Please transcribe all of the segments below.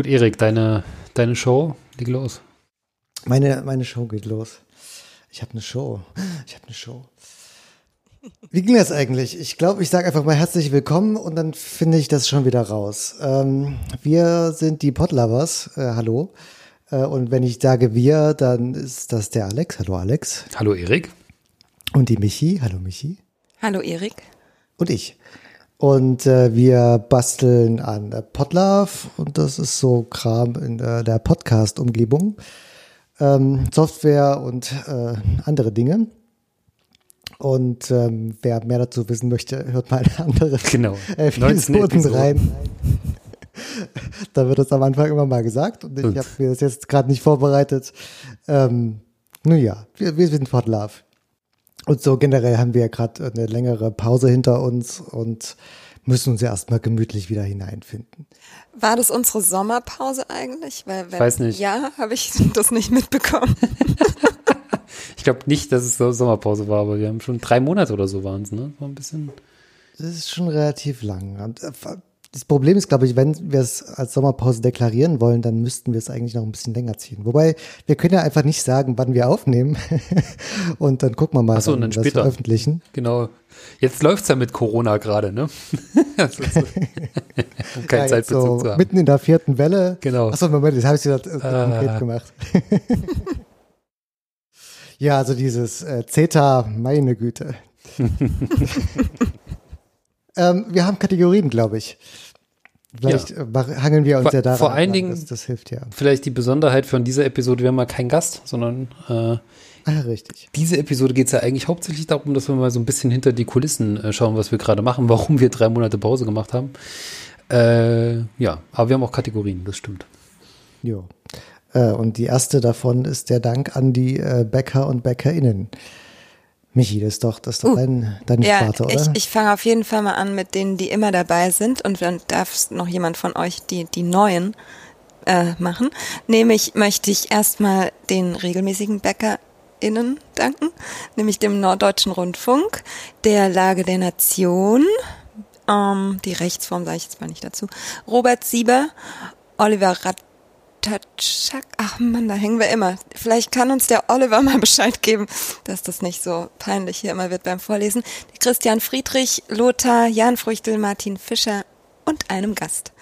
Gut, Erik, deine, deine Show, leg los. Meine, meine Show geht los. Ich habe eine Show. Ich habe eine Show. Wie ging das eigentlich? Ich glaube, ich sage einfach mal herzlich willkommen und dann finde ich das schon wieder raus. Ähm, wir sind die Podlovers. Äh, hallo. Äh, und wenn ich sage wir, dann ist das der Alex. Hallo Alex. Hallo Erik. Und die Michi. Hallo Michi. Hallo Erik. Und ich. Und äh, wir basteln an äh, Podlove und das ist so Kram in äh, der Podcast-Umgebung. Ähm, Software und äh, andere Dinge. Und ähm, wer mehr dazu wissen möchte, hört mal eine andere genau. Episoden rein. da wird das am Anfang immer mal gesagt und ich habe mir das jetzt gerade nicht vorbereitet. Ähm, nun ja, wir, wir sind Podlove. Und so generell haben wir ja gerade eine längere Pause hinter uns und müssen uns ja erstmal gemütlich wieder hineinfinden. War das unsere Sommerpause eigentlich? Weil, wenn, Weiß nicht. Ja, habe ich das nicht mitbekommen. ich glaube nicht, dass es so Sommerpause war, aber wir haben schon drei Monate oder so waren es, ne? War ein bisschen. Das ist schon relativ lang. Das Problem ist, glaube ich, wenn wir es als Sommerpause deklarieren wollen, dann müssten wir es eigentlich noch ein bisschen länger ziehen. Wobei, wir können ja einfach nicht sagen, wann wir aufnehmen. und dann gucken wir mal, so, wann dann wir das veröffentlichen. Genau. Jetzt läuft's ja mit Corona gerade, ne? um keinen ja, Zeitbezug so zu haben. Mitten in der vierten Welle. Genau. Achso, Moment, jetzt habe ich wieder äh, ah. konkret gemacht. ja, also dieses äh, CETA, meine Güte. Ähm, wir haben Kategorien, glaube ich. Vielleicht ja. Äh, hangeln wir uns vor, ja daran. Vor allen Dingen, das, das, hilft ja. Vielleicht die Besonderheit von dieser Episode, wir haben mal keinen Gast, sondern äh, ah, richtig. Diese Episode geht es ja eigentlich hauptsächlich darum, dass wir mal so ein bisschen hinter die Kulissen äh, schauen, was wir gerade machen, warum wir drei Monate Pause gemacht haben. Äh, ja, aber wir haben auch Kategorien, das stimmt. Jo. Äh, und die erste davon ist der Dank an die äh, Bäcker und BäckerInnen. Michi, das ist doch, das ist doch uh, dein, deine ja, Sparte, oder? Ich, ich fange auf jeden Fall mal an mit denen, die immer dabei sind und dann darf noch jemand von euch die, die neuen äh, machen. Nämlich möchte ich erstmal den regelmäßigen BäckerInnen danken, nämlich dem Norddeutschen Rundfunk, der Lage der Nation, ähm, die Rechtsform sage ich jetzt mal nicht dazu, Robert Sieber, Oliver Ratt Tatschak. Ach man, da hängen wir immer. Vielleicht kann uns der Oliver mal Bescheid geben, dass das nicht so peinlich hier immer wird beim Vorlesen. Christian Friedrich, Lothar, Jan Früchtel, Martin Fischer und einem Gast.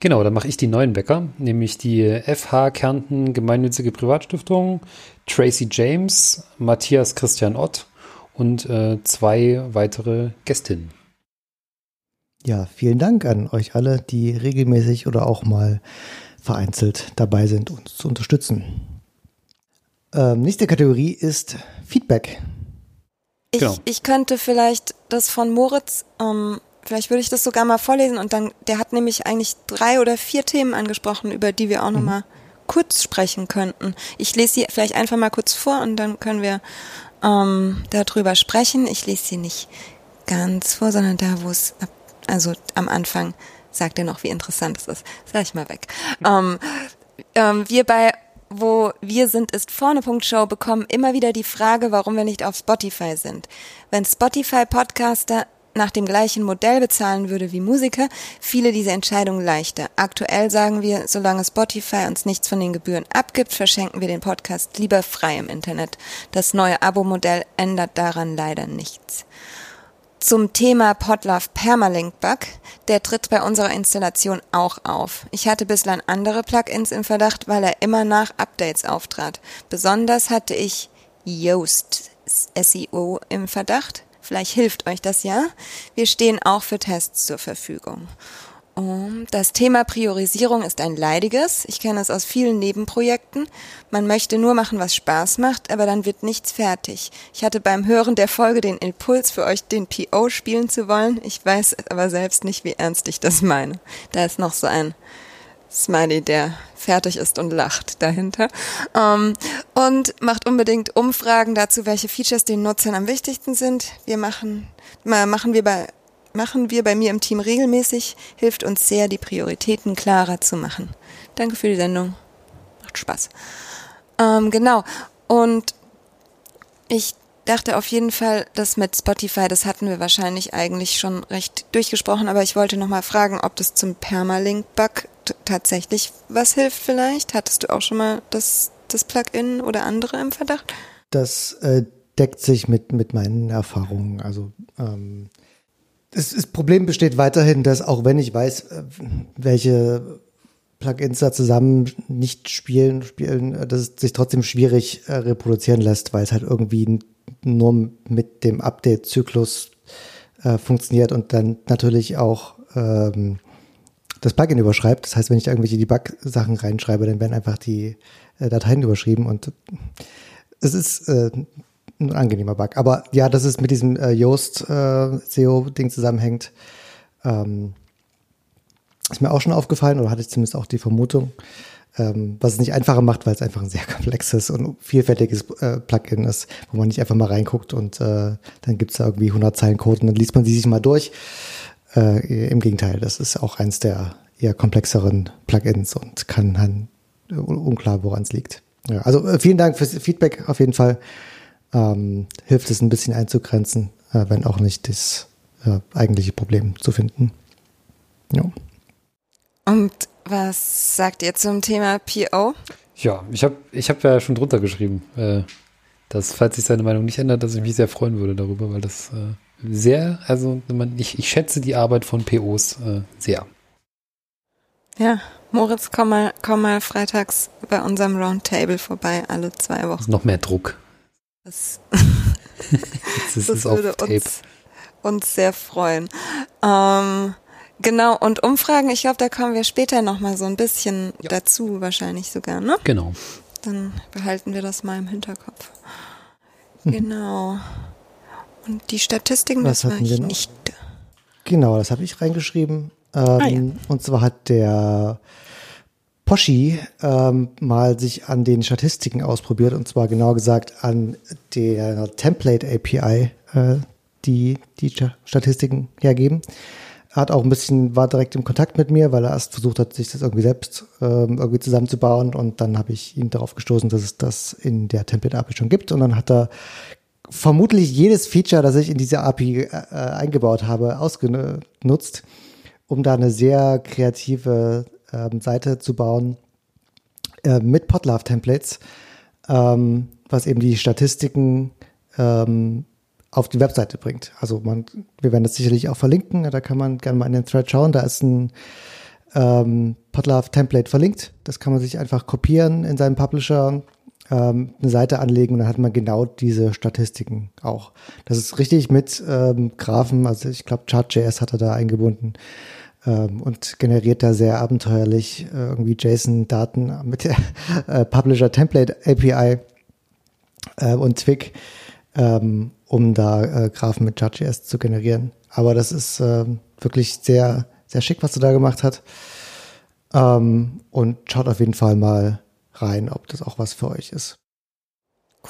Genau, dann mache ich die neuen Bäcker, nämlich die FH Kärnten Gemeinnützige Privatstiftung, Tracy James, Matthias Christian Ott und äh, zwei weitere Gästinnen. Ja, vielen Dank an euch alle, die regelmäßig oder auch mal vereinzelt dabei sind, uns zu unterstützen. Ähm, nächste Kategorie ist Feedback. Ich, genau. ich könnte vielleicht das von Moritz, ähm, vielleicht würde ich das sogar mal vorlesen und dann, der hat nämlich eigentlich drei oder vier Themen angesprochen, über die wir auch mhm. nochmal kurz sprechen könnten. Ich lese sie vielleicht einfach mal kurz vor und dann können wir ähm, darüber sprechen. Ich lese sie nicht ganz vor, sondern da, wo es, also am Anfang sagt er noch, wie interessant es ist. Sag ich mal weg. Ähm, ähm, wir bei wo wir sind, ist vorne. Show bekommen immer wieder die Frage, warum wir nicht auf Spotify sind. Wenn Spotify Podcaster nach dem gleichen Modell bezahlen würde wie Musiker, fiele diese Entscheidung leichter. Aktuell sagen wir, solange Spotify uns nichts von den Gebühren abgibt, verschenken wir den Podcast lieber frei im Internet. Das neue Abo-Modell ändert daran leider nichts zum Thema Podlove Permalink Bug. Der tritt bei unserer Installation auch auf. Ich hatte bislang andere Plugins im Verdacht, weil er immer nach Updates auftrat. Besonders hatte ich Yoast SEO im Verdacht. Vielleicht hilft euch das ja. Wir stehen auch für Tests zur Verfügung. Das Thema Priorisierung ist ein leidiges. Ich kenne es aus vielen Nebenprojekten. Man möchte nur machen, was Spaß macht, aber dann wird nichts fertig. Ich hatte beim Hören der Folge den Impuls, für euch den PO spielen zu wollen. Ich weiß aber selbst nicht, wie ernst ich das meine. Da ist noch so ein Smiley, der fertig ist und lacht dahinter. Ähm, und macht unbedingt Umfragen dazu, welche Features den Nutzern am wichtigsten sind. Wir machen, machen wir bei machen wir bei mir im Team regelmäßig, hilft uns sehr, die Prioritäten klarer zu machen. Danke für die Sendung. Macht Spaß. Ähm, genau. Und ich dachte auf jeden Fall, das mit Spotify, das hatten wir wahrscheinlich eigentlich schon recht durchgesprochen, aber ich wollte nochmal fragen, ob das zum Permalink-Bug tatsächlich was hilft vielleicht? Hattest du auch schon mal das, das Plugin oder andere im Verdacht? Das äh, deckt sich mit, mit meinen Erfahrungen. Also ähm, das, Problem besteht weiterhin, dass auch wenn ich weiß, äh, welche Plugins da zusammen nicht spielen, spielen, äh, dass es sich trotzdem schwierig äh, reproduzieren lässt, weil es halt irgendwie nur mit dem Update-Zyklus äh, funktioniert und dann natürlich auch ähm, das Plugin überschreibt. Das heißt, wenn ich irgendwelche Debug-Sachen reinschreibe, dann werden einfach die äh, Dateien überschrieben und es ist äh, ein angenehmer Bug. Aber ja, dass es mit diesem äh, Yoast äh, SEO-Ding zusammenhängt, ähm, ist mir auch schon aufgefallen oder hatte ich zumindest auch die Vermutung. Ähm, was es nicht einfacher macht, weil es einfach ein sehr komplexes und vielfältiges äh, Plugin ist, wo man nicht einfach mal reinguckt und äh, dann gibt es da irgendwie 100 Zeilen Code und dann liest man die sich mal durch. Äh, Im Gegenteil, das ist auch eins der eher komplexeren Plugins und kann dann unklar, woran es liegt. Ja, also äh, vielen Dank fürs Feedback auf jeden Fall. Ähm, hilft es ein bisschen einzugrenzen, äh, wenn auch nicht das äh, eigentliche Problem zu finden. Ja. Und was sagt ihr zum Thema PO? Ja, ich habe ich hab ja schon drunter geschrieben, äh, dass, falls sich seine Meinung nicht ändert, dass ich mich sehr freuen würde darüber, weil das äh, sehr, also man, ich, ich schätze die Arbeit von POs äh, sehr. Ja, Moritz, komm mal, komm mal freitags bei unserem Roundtable vorbei, alle zwei Wochen. Noch mehr Druck. Das, das, das würde uns, uns sehr freuen. Ähm, Genau, und Umfragen, ich glaube, da kommen wir später nochmal so ein bisschen ja. dazu, wahrscheinlich sogar, ne? Genau. Dann behalten wir das mal im Hinterkopf. Mhm. Genau. Und die Statistiken, Was das war ich nicht. Genau, das habe ich reingeschrieben. Ähm, ah, ja. Und zwar hat der Poschi ähm, mal sich an den Statistiken ausprobiert und zwar genau gesagt an der Template API, äh, die die Statistiken hergeben. Hat auch ein bisschen, war direkt im Kontakt mit mir, weil er erst versucht hat, sich das irgendwie selbst ähm, irgendwie zusammenzubauen und dann habe ich ihn darauf gestoßen, dass es das in der Template API schon gibt und dann hat er vermutlich jedes Feature, das ich in diese API äh, eingebaut habe, ausgenutzt, um da eine sehr kreative ähm, Seite zu bauen äh, mit Podlove Templates, ähm, was eben die Statistiken ähm, auf die Webseite bringt. Also man, wir werden das sicherlich auch verlinken, da kann man gerne mal in den Thread schauen, da ist ein ähm, Podlove Template verlinkt. Das kann man sich einfach kopieren in seinem Publisher, ähm, eine Seite anlegen und dann hat man genau diese Statistiken auch. Das ist richtig mit ähm, Graphen, also ich glaube Chart.js hat er da eingebunden und generiert da sehr abenteuerlich äh, irgendwie JSON-Daten mit der äh, Publisher Template API äh, und Twig ähm, um da Graphen mit Judge.js zu generieren. Aber das ist äh, wirklich sehr, sehr schick, was du da gemacht hast. Ähm, und schaut auf jeden Fall mal rein, ob das auch was für euch ist.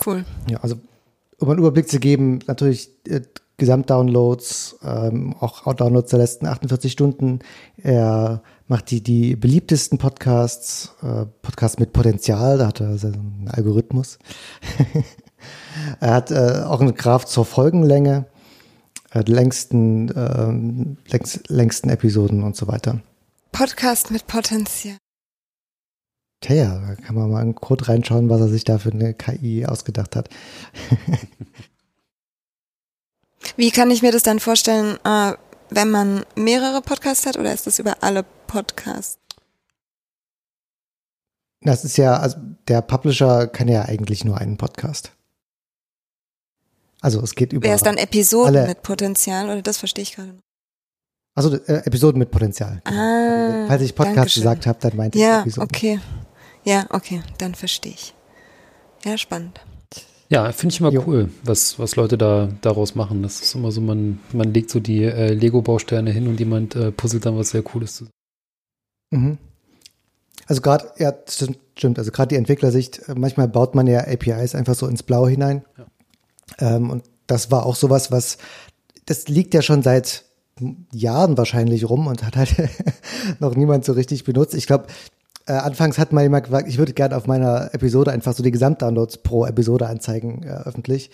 Cool. Ja, also um einen Überblick zu geben, natürlich Gesamtdownloads, ähm, auch Downloads der letzten 48 Stunden. Er macht die, die beliebtesten Podcasts, äh, Podcasts mit Potenzial, da hat er so einen Algorithmus. Er hat äh, auch einen Graph zur Folgenlänge, äh, längsten, äh, längst, längsten Episoden und so weiter. Podcast mit Potenzial. Tja, ja, da kann man mal einen Code reinschauen, was er sich da für eine KI ausgedacht hat. Wie kann ich mir das dann vorstellen, äh, wenn man mehrere Podcasts hat oder ist das über alle Podcasts? Das ist ja, also der Publisher kann ja eigentlich nur einen Podcast. Also es geht über. Wäre es dann Episoden alle, mit Potenzial oder das verstehe ich gerade noch? Also äh, Episoden mit Potenzial. Genau. Ah, Falls ich Podcast Dankeschön. gesagt habe, dann meinte ja, ich Episoden. okay. Ja, okay, dann verstehe ich. Ja, spannend. Ja, finde ich immer jo. cool, was, was Leute da daraus machen. Das ist immer so, man, man legt so die äh, Lego-Bausteine hin und jemand äh, puzzelt dann was sehr Cooles zusammen. Mhm. Also gerade, ja, stimmt, stimmt. Also gerade die Entwicklersicht, äh, manchmal baut man ja APIs einfach so ins Blaue hinein. Ja. Ähm, und das war auch sowas, was, das liegt ja schon seit Jahren wahrscheinlich rum und hat halt noch niemand so richtig benutzt. Ich glaube, äh, anfangs hat mal jemand gesagt, ich würde gerne auf meiner Episode einfach so die Gesamtdownloads pro Episode anzeigen, äh, öffentlich.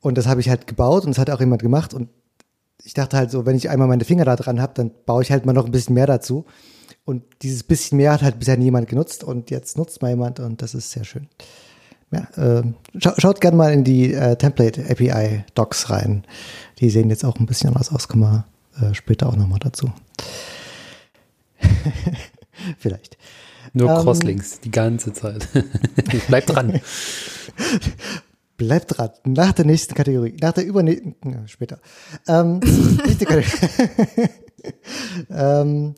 Und das habe ich halt gebaut und das hat auch jemand gemacht. Und ich dachte halt so, wenn ich einmal meine Finger da dran habe, dann baue ich halt mal noch ein bisschen mehr dazu. Und dieses bisschen mehr hat halt bisher niemand genutzt und jetzt nutzt mal jemand und das ist sehr schön. Ja, äh, scha schaut gerne mal in die äh, Template API Docs rein. Die sehen jetzt auch ein bisschen anders aus, kommen wir äh, später auch nochmal dazu. Vielleicht. Nur ähm, Crosslinks die ganze Zeit. Bleibt dran. Bleibt dran. Nach der nächsten Kategorie. Nach der übernächsten. Ja, später. Ähm, nächste Kategorie. ähm,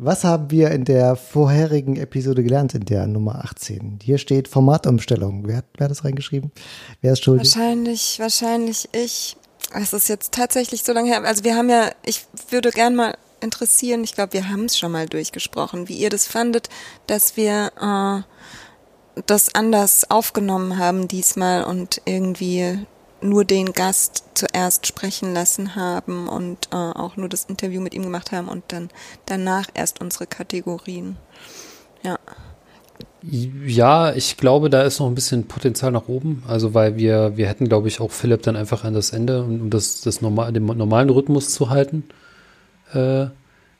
was haben wir in der vorherigen Episode gelernt, in der Nummer 18? Hier steht Formatumstellung. Wer hat, wer hat das reingeschrieben? Wer ist schuldig? Wahrscheinlich, wahrscheinlich ich. Es ist jetzt tatsächlich so lange her. Also wir haben ja, ich würde gern mal interessieren, ich glaube, wir haben es schon mal durchgesprochen, wie ihr das fandet, dass wir äh, das anders aufgenommen haben diesmal und irgendwie nur den Gast zuerst sprechen lassen haben und äh, auch nur das Interview mit ihm gemacht haben und dann danach erst unsere Kategorien. Ja. Ja, ich glaube, da ist noch ein bisschen Potenzial nach oben. Also, weil wir, wir hätten, glaube ich, auch Philipp dann einfach an das Ende, um das, das normal, den normalen Rhythmus zu halten, äh,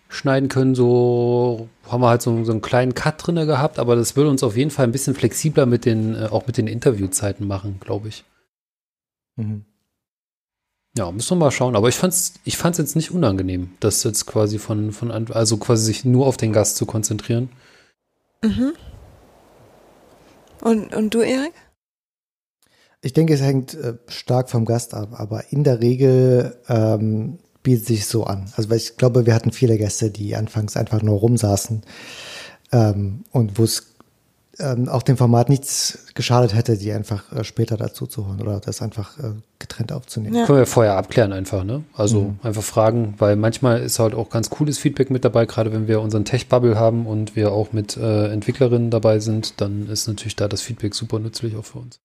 schneiden können. So haben wir halt so, so einen kleinen Cut drinne gehabt, aber das würde uns auf jeden Fall ein bisschen flexibler mit den, äh, auch mit den Interviewzeiten machen, glaube ich. Mhm. Ja, müssen wir mal schauen. Aber ich fand's, ich fand's jetzt nicht unangenehm, das jetzt quasi von, von, also quasi sich nur auf den Gast zu konzentrieren. Mhm. Und, und du, Erik? Ich denke, es hängt äh, stark vom Gast ab, aber in der Regel ähm, bietet sich so an. Also weil ich glaube, wir hatten viele Gäste, die anfangs einfach nur rumsaßen ähm, und wo es ähm, auch dem Format nichts geschadet hätte, die einfach äh, später dazu zu holen oder das einfach äh, getrennt aufzunehmen. Ja. Können wir vorher abklären einfach, ne? Also mhm. einfach fragen, weil manchmal ist halt auch ganz cooles Feedback mit dabei, gerade wenn wir unseren Tech-Bubble haben und wir auch mit äh, Entwicklerinnen dabei sind, dann ist natürlich da das Feedback super nützlich auch für uns.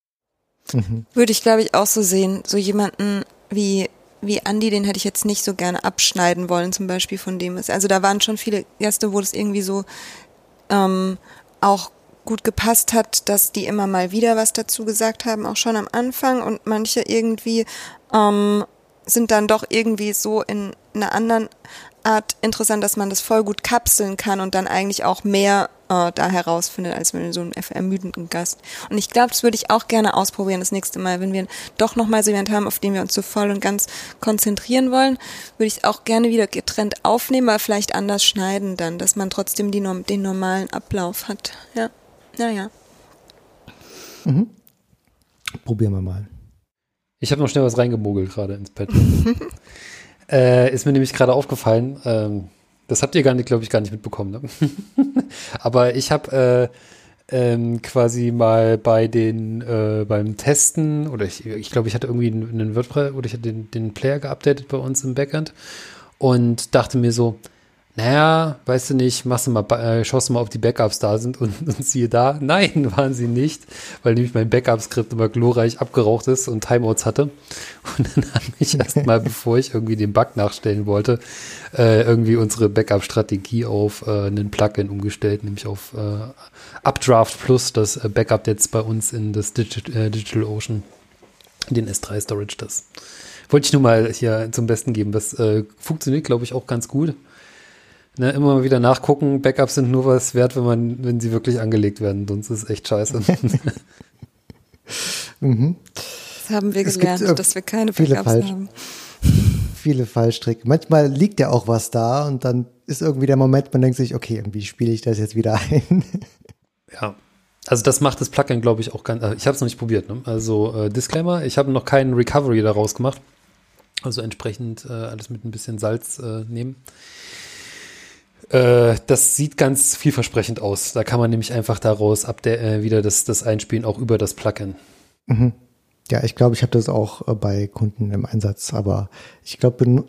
Mhm. Würde ich, glaube ich, auch so sehen. So jemanden wie wie Andy, den hätte ich jetzt nicht so gerne abschneiden wollen, zum Beispiel von dem ist. Also da waren schon viele Gäste, wo das irgendwie so ähm, auch gut gepasst hat, dass die immer mal wieder was dazu gesagt haben, auch schon am Anfang und manche irgendwie ähm, sind dann doch irgendwie so in einer anderen Art interessant, dass man das voll gut kapseln kann und dann eigentlich auch mehr äh, da herausfindet, als wenn so ein ermüdenden Gast. Und ich glaube, das würde ich auch gerne ausprobieren das nächste Mal, wenn wir doch nochmal so jemand haben, auf den wir uns so voll und ganz konzentrieren wollen, würde ich es auch gerne wieder getrennt aufnehmen, aber vielleicht anders schneiden dann, dass man trotzdem die, den normalen Ablauf hat. Ja. Naja. Mhm. Probieren wir mal. Ich habe noch schnell was reingemogelt gerade ins Pad. äh, ist mir nämlich gerade aufgefallen. Ähm, das habt ihr gar nicht, glaube ich, gar nicht mitbekommen. Ne? Aber ich habe äh, ähm, quasi mal bei den äh, beim Testen oder ich, ich glaube, ich hatte irgendwie einen WordPress oder ich hatte den, den Player geupdatet bei uns im Backend und dachte mir so, naja, weißt du nicht, machst du mal, äh, schaust du mal, ob die Backups da sind und, und siehe da, nein, waren sie nicht, weil nämlich mein Backup-Skript immer glorreich abgeraucht ist und Timeouts hatte. Und dann habe ich erst mal, bevor ich irgendwie den Bug nachstellen wollte, äh, irgendwie unsere Backup-Strategie auf äh, einen Plugin umgestellt, nämlich auf äh, Updraft Plus, das äh, Backup jetzt bei uns in das Digital, äh, Digital Ocean, den S3 Storage, das wollte ich nur mal hier zum Besten geben. Das äh, funktioniert, glaube ich, auch ganz gut. Ne, immer mal wieder nachgucken. Backups sind nur was wert, wenn man, wenn sie wirklich angelegt werden. Sonst ist es echt scheiße. mhm. Das haben wir gelernt, gibt, äh, dass wir keine Backups falsch, haben. Viele Fallstricke. Manchmal liegt ja auch was da und dann ist irgendwie der Moment, man denkt sich, okay, wie spiele ich das jetzt wieder ein? ja. Also das macht das Plugin, glaube ich, auch ganz. Also ich habe es noch nicht probiert. Ne? Also äh, Disclaimer: Ich habe noch keinen Recovery daraus gemacht. Also entsprechend äh, alles mit ein bisschen Salz äh, nehmen. Äh, das sieht ganz vielversprechend aus. Da kann man nämlich einfach daraus ab der, äh, wieder das, das einspielen, auch über das Plugin. Mhm. Ja, ich glaube, ich habe das auch äh, bei Kunden im Einsatz, aber ich glaube,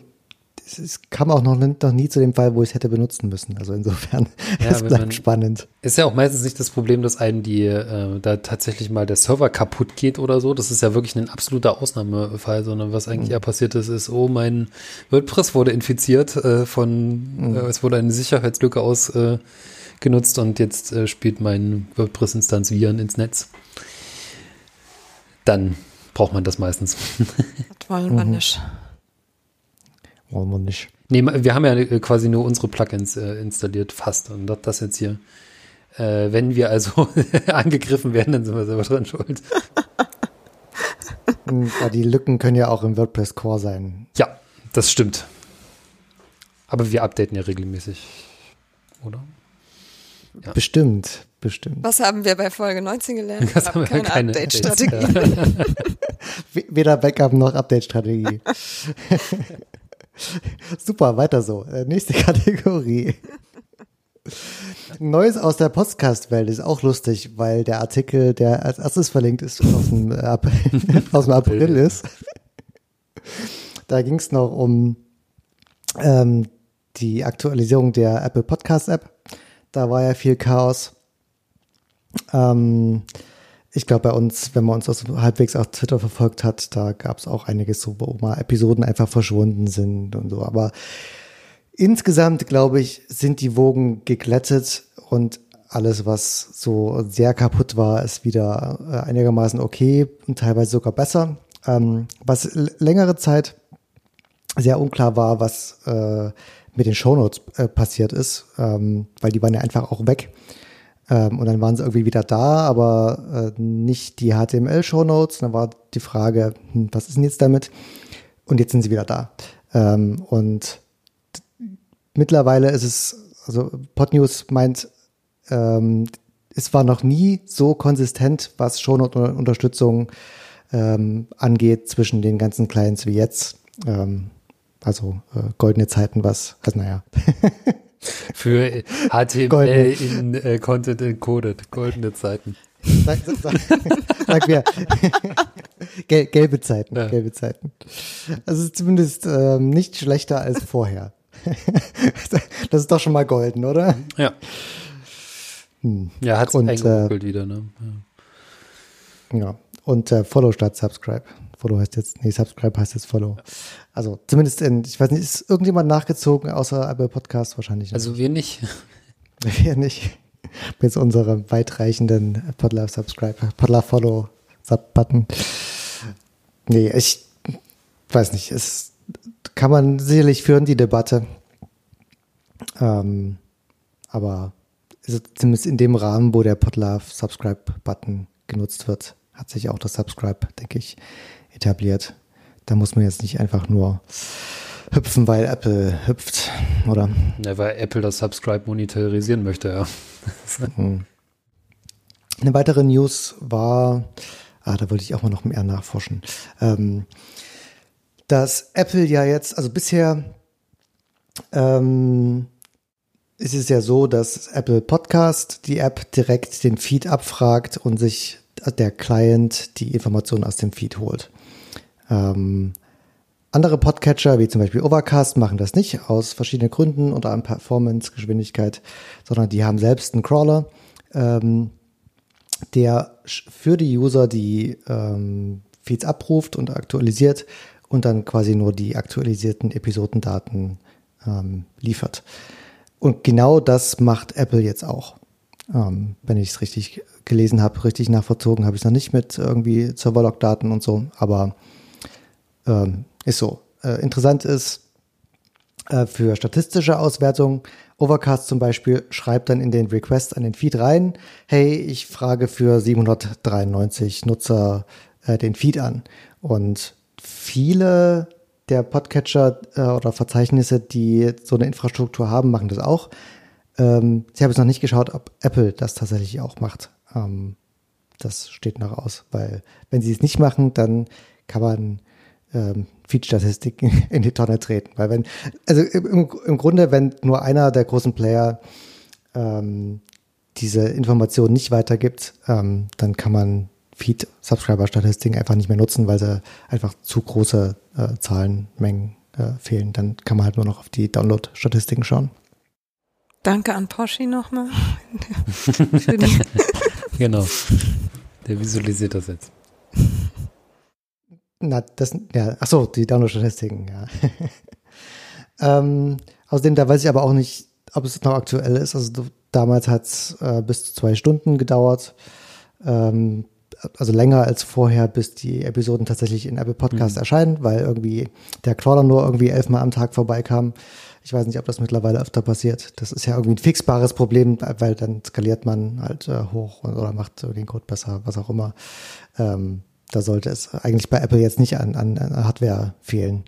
es, es, kam auch noch, noch nie zu dem Fall, wo ich es hätte benutzen müssen. Also insofern, ja, es bleibt man, spannend. Ist ja auch meistens nicht das Problem, dass einem die äh, da tatsächlich mal der Server kaputt geht oder so. Das ist ja wirklich ein absoluter Ausnahmefall, sondern was eigentlich mhm. eher passiert ist, ist, oh, mein WordPress wurde infiziert äh, von, mhm. äh, es wurde eine Sicherheitslücke ausgenutzt und jetzt äh, spielt mein WordPress-Instanz Viren ins Netz. Dann braucht man das meistens. Das wollen wir mhm. nicht wollen wir nicht. Nee, wir haben ja äh, quasi nur unsere Plugins äh, installiert, fast. Und das jetzt hier. Äh, wenn wir also angegriffen werden, dann sind wir selber dran schuld. Hm, ja, die Lücken können ja auch im WordPress Core sein. Ja, das stimmt. Aber wir updaten ja regelmäßig, oder? Ja. Bestimmt, bestimmt. Was haben wir bei Folge 19 gelernt? Das haben keine, keine Update-Strategie. Weder Backup noch Update-Strategie. Super, weiter so. Äh, nächste Kategorie. Neues aus der Podcast-Welt ist auch lustig, weil der Artikel, der als erstes verlinkt ist, aus dem, April, aus dem April ist. Da ging es noch um ähm, die Aktualisierung der Apple Podcast App. Da war ja viel Chaos. Ähm, ich glaube, bei uns, wenn man uns aus halbwegs auf Twitter verfolgt hat, da gab es auch einiges wo mal Episoden einfach verschwunden sind und so. Aber insgesamt, glaube ich, sind die Wogen geglättet und alles, was so sehr kaputt war, ist wieder äh, einigermaßen okay und teilweise sogar besser. Ähm, was längere Zeit sehr unklar war, was äh, mit den Shownotes äh, passiert ist, ähm, weil die waren ja einfach auch weg. Ähm, und dann waren sie irgendwie wieder da, aber äh, nicht die HTML-Shownotes. Dann war die Frage, hm, was ist denn jetzt damit? Und jetzt sind sie wieder da. Ähm, und mittlerweile ist es, also Podnews meint, ähm, es war noch nie so konsistent, was Shownote-Unterstützung ähm, angeht zwischen den ganzen Clients wie jetzt. Ähm, also äh, goldene Zeiten, was, also naja. Für HTML Goldene. in äh, Content encoded, goldene Zeiten. Sag, sag, sag mir. Gel gelbe Zeiten, ja. gelbe Zeiten. Also zumindest ähm, nicht schlechter als vorher. das ist doch schon mal golden, oder? Ja. Hm. Ja, hat es eingegoogelt äh, wieder, ne? Ja. ja. Und äh, Follow statt Subscribe. Follow heißt jetzt, nee, Subscribe heißt jetzt Follow. Also zumindest in, ich weiß nicht, ist irgendjemand nachgezogen außer Apple Podcast wahrscheinlich nicht. Also wir nicht. Wir nicht. Mit unserem weitreichenden Podlove Subscribe, Podlove Follow Sub-Button. Nee, ich weiß nicht, es kann man sicherlich führen, die Debatte. Ähm, aber zumindest in dem Rahmen, wo der Podlove Subscribe Button genutzt wird, hat sich auch das Subscribe, denke ich, etabliert. Da muss man jetzt nicht einfach nur hüpfen, weil Apple hüpft, oder? Ja, weil Apple das Subscribe monetarisieren möchte, ja. Hm. Eine weitere News war, ah, da wollte ich auch mal noch mehr nachforschen, ähm, dass Apple ja jetzt, also bisher ähm, ist es ja so, dass Apple Podcast die App direkt den Feed abfragt und sich der Client die Informationen aus dem Feed holt. Ähm, andere Podcatcher, wie zum Beispiel Overcast, machen das nicht aus verschiedenen Gründen, unter anderem Performance, Geschwindigkeit, sondern die haben selbst einen Crawler, ähm, der für die User die ähm, Feeds abruft und aktualisiert und dann quasi nur die aktualisierten Episodendaten ähm, liefert. Und genau das macht Apple jetzt auch. Ähm, wenn ich es richtig gelesen habe, richtig nachvollzogen habe ich es noch nicht mit irgendwie Serverlog-Daten und so, aber ähm, ist so. Äh, interessant ist, äh, für statistische Auswertung, Overcast zum Beispiel schreibt dann in den Request an den Feed rein, hey, ich frage für 793 Nutzer äh, den Feed an. Und viele der Podcatcher äh, oder Verzeichnisse, die so eine Infrastruktur haben, machen das auch. Ähm, ich habe jetzt noch nicht geschaut, ob Apple das tatsächlich auch macht. Ähm, das steht noch aus, weil wenn sie es nicht machen, dann kann man ähm, Feed-Statistiken in die Tonne treten. Weil wenn, also im, im Grunde, wenn nur einer der großen Player ähm, diese Information nicht weitergibt, ähm, dann kann man Feed-Subscriber-Statistiken einfach nicht mehr nutzen, weil sie einfach zu große äh, Zahlenmengen äh, fehlen. Dann kann man halt nur noch auf die Download-Statistiken schauen. Danke an Poschi nochmal. genau. Der visualisiert das jetzt. Na, das, ja, ach so, die Download-Statistiken, ja. ähm, außerdem, da weiß ich aber auch nicht, ob es noch aktuell ist. Also damals hat es äh, bis zu zwei Stunden gedauert. Ähm, also länger als vorher, bis die Episoden tatsächlich in Apple Podcast mhm. erscheinen, weil irgendwie der Crawler nur irgendwie elfmal am Tag vorbeikam. Ich weiß nicht, ob das mittlerweile öfter passiert. Das ist ja irgendwie ein fixbares Problem, weil dann skaliert man halt äh, hoch oder macht so den Code besser, was auch immer. Ähm, da sollte es eigentlich bei Apple jetzt nicht an, an, an Hardware fehlen.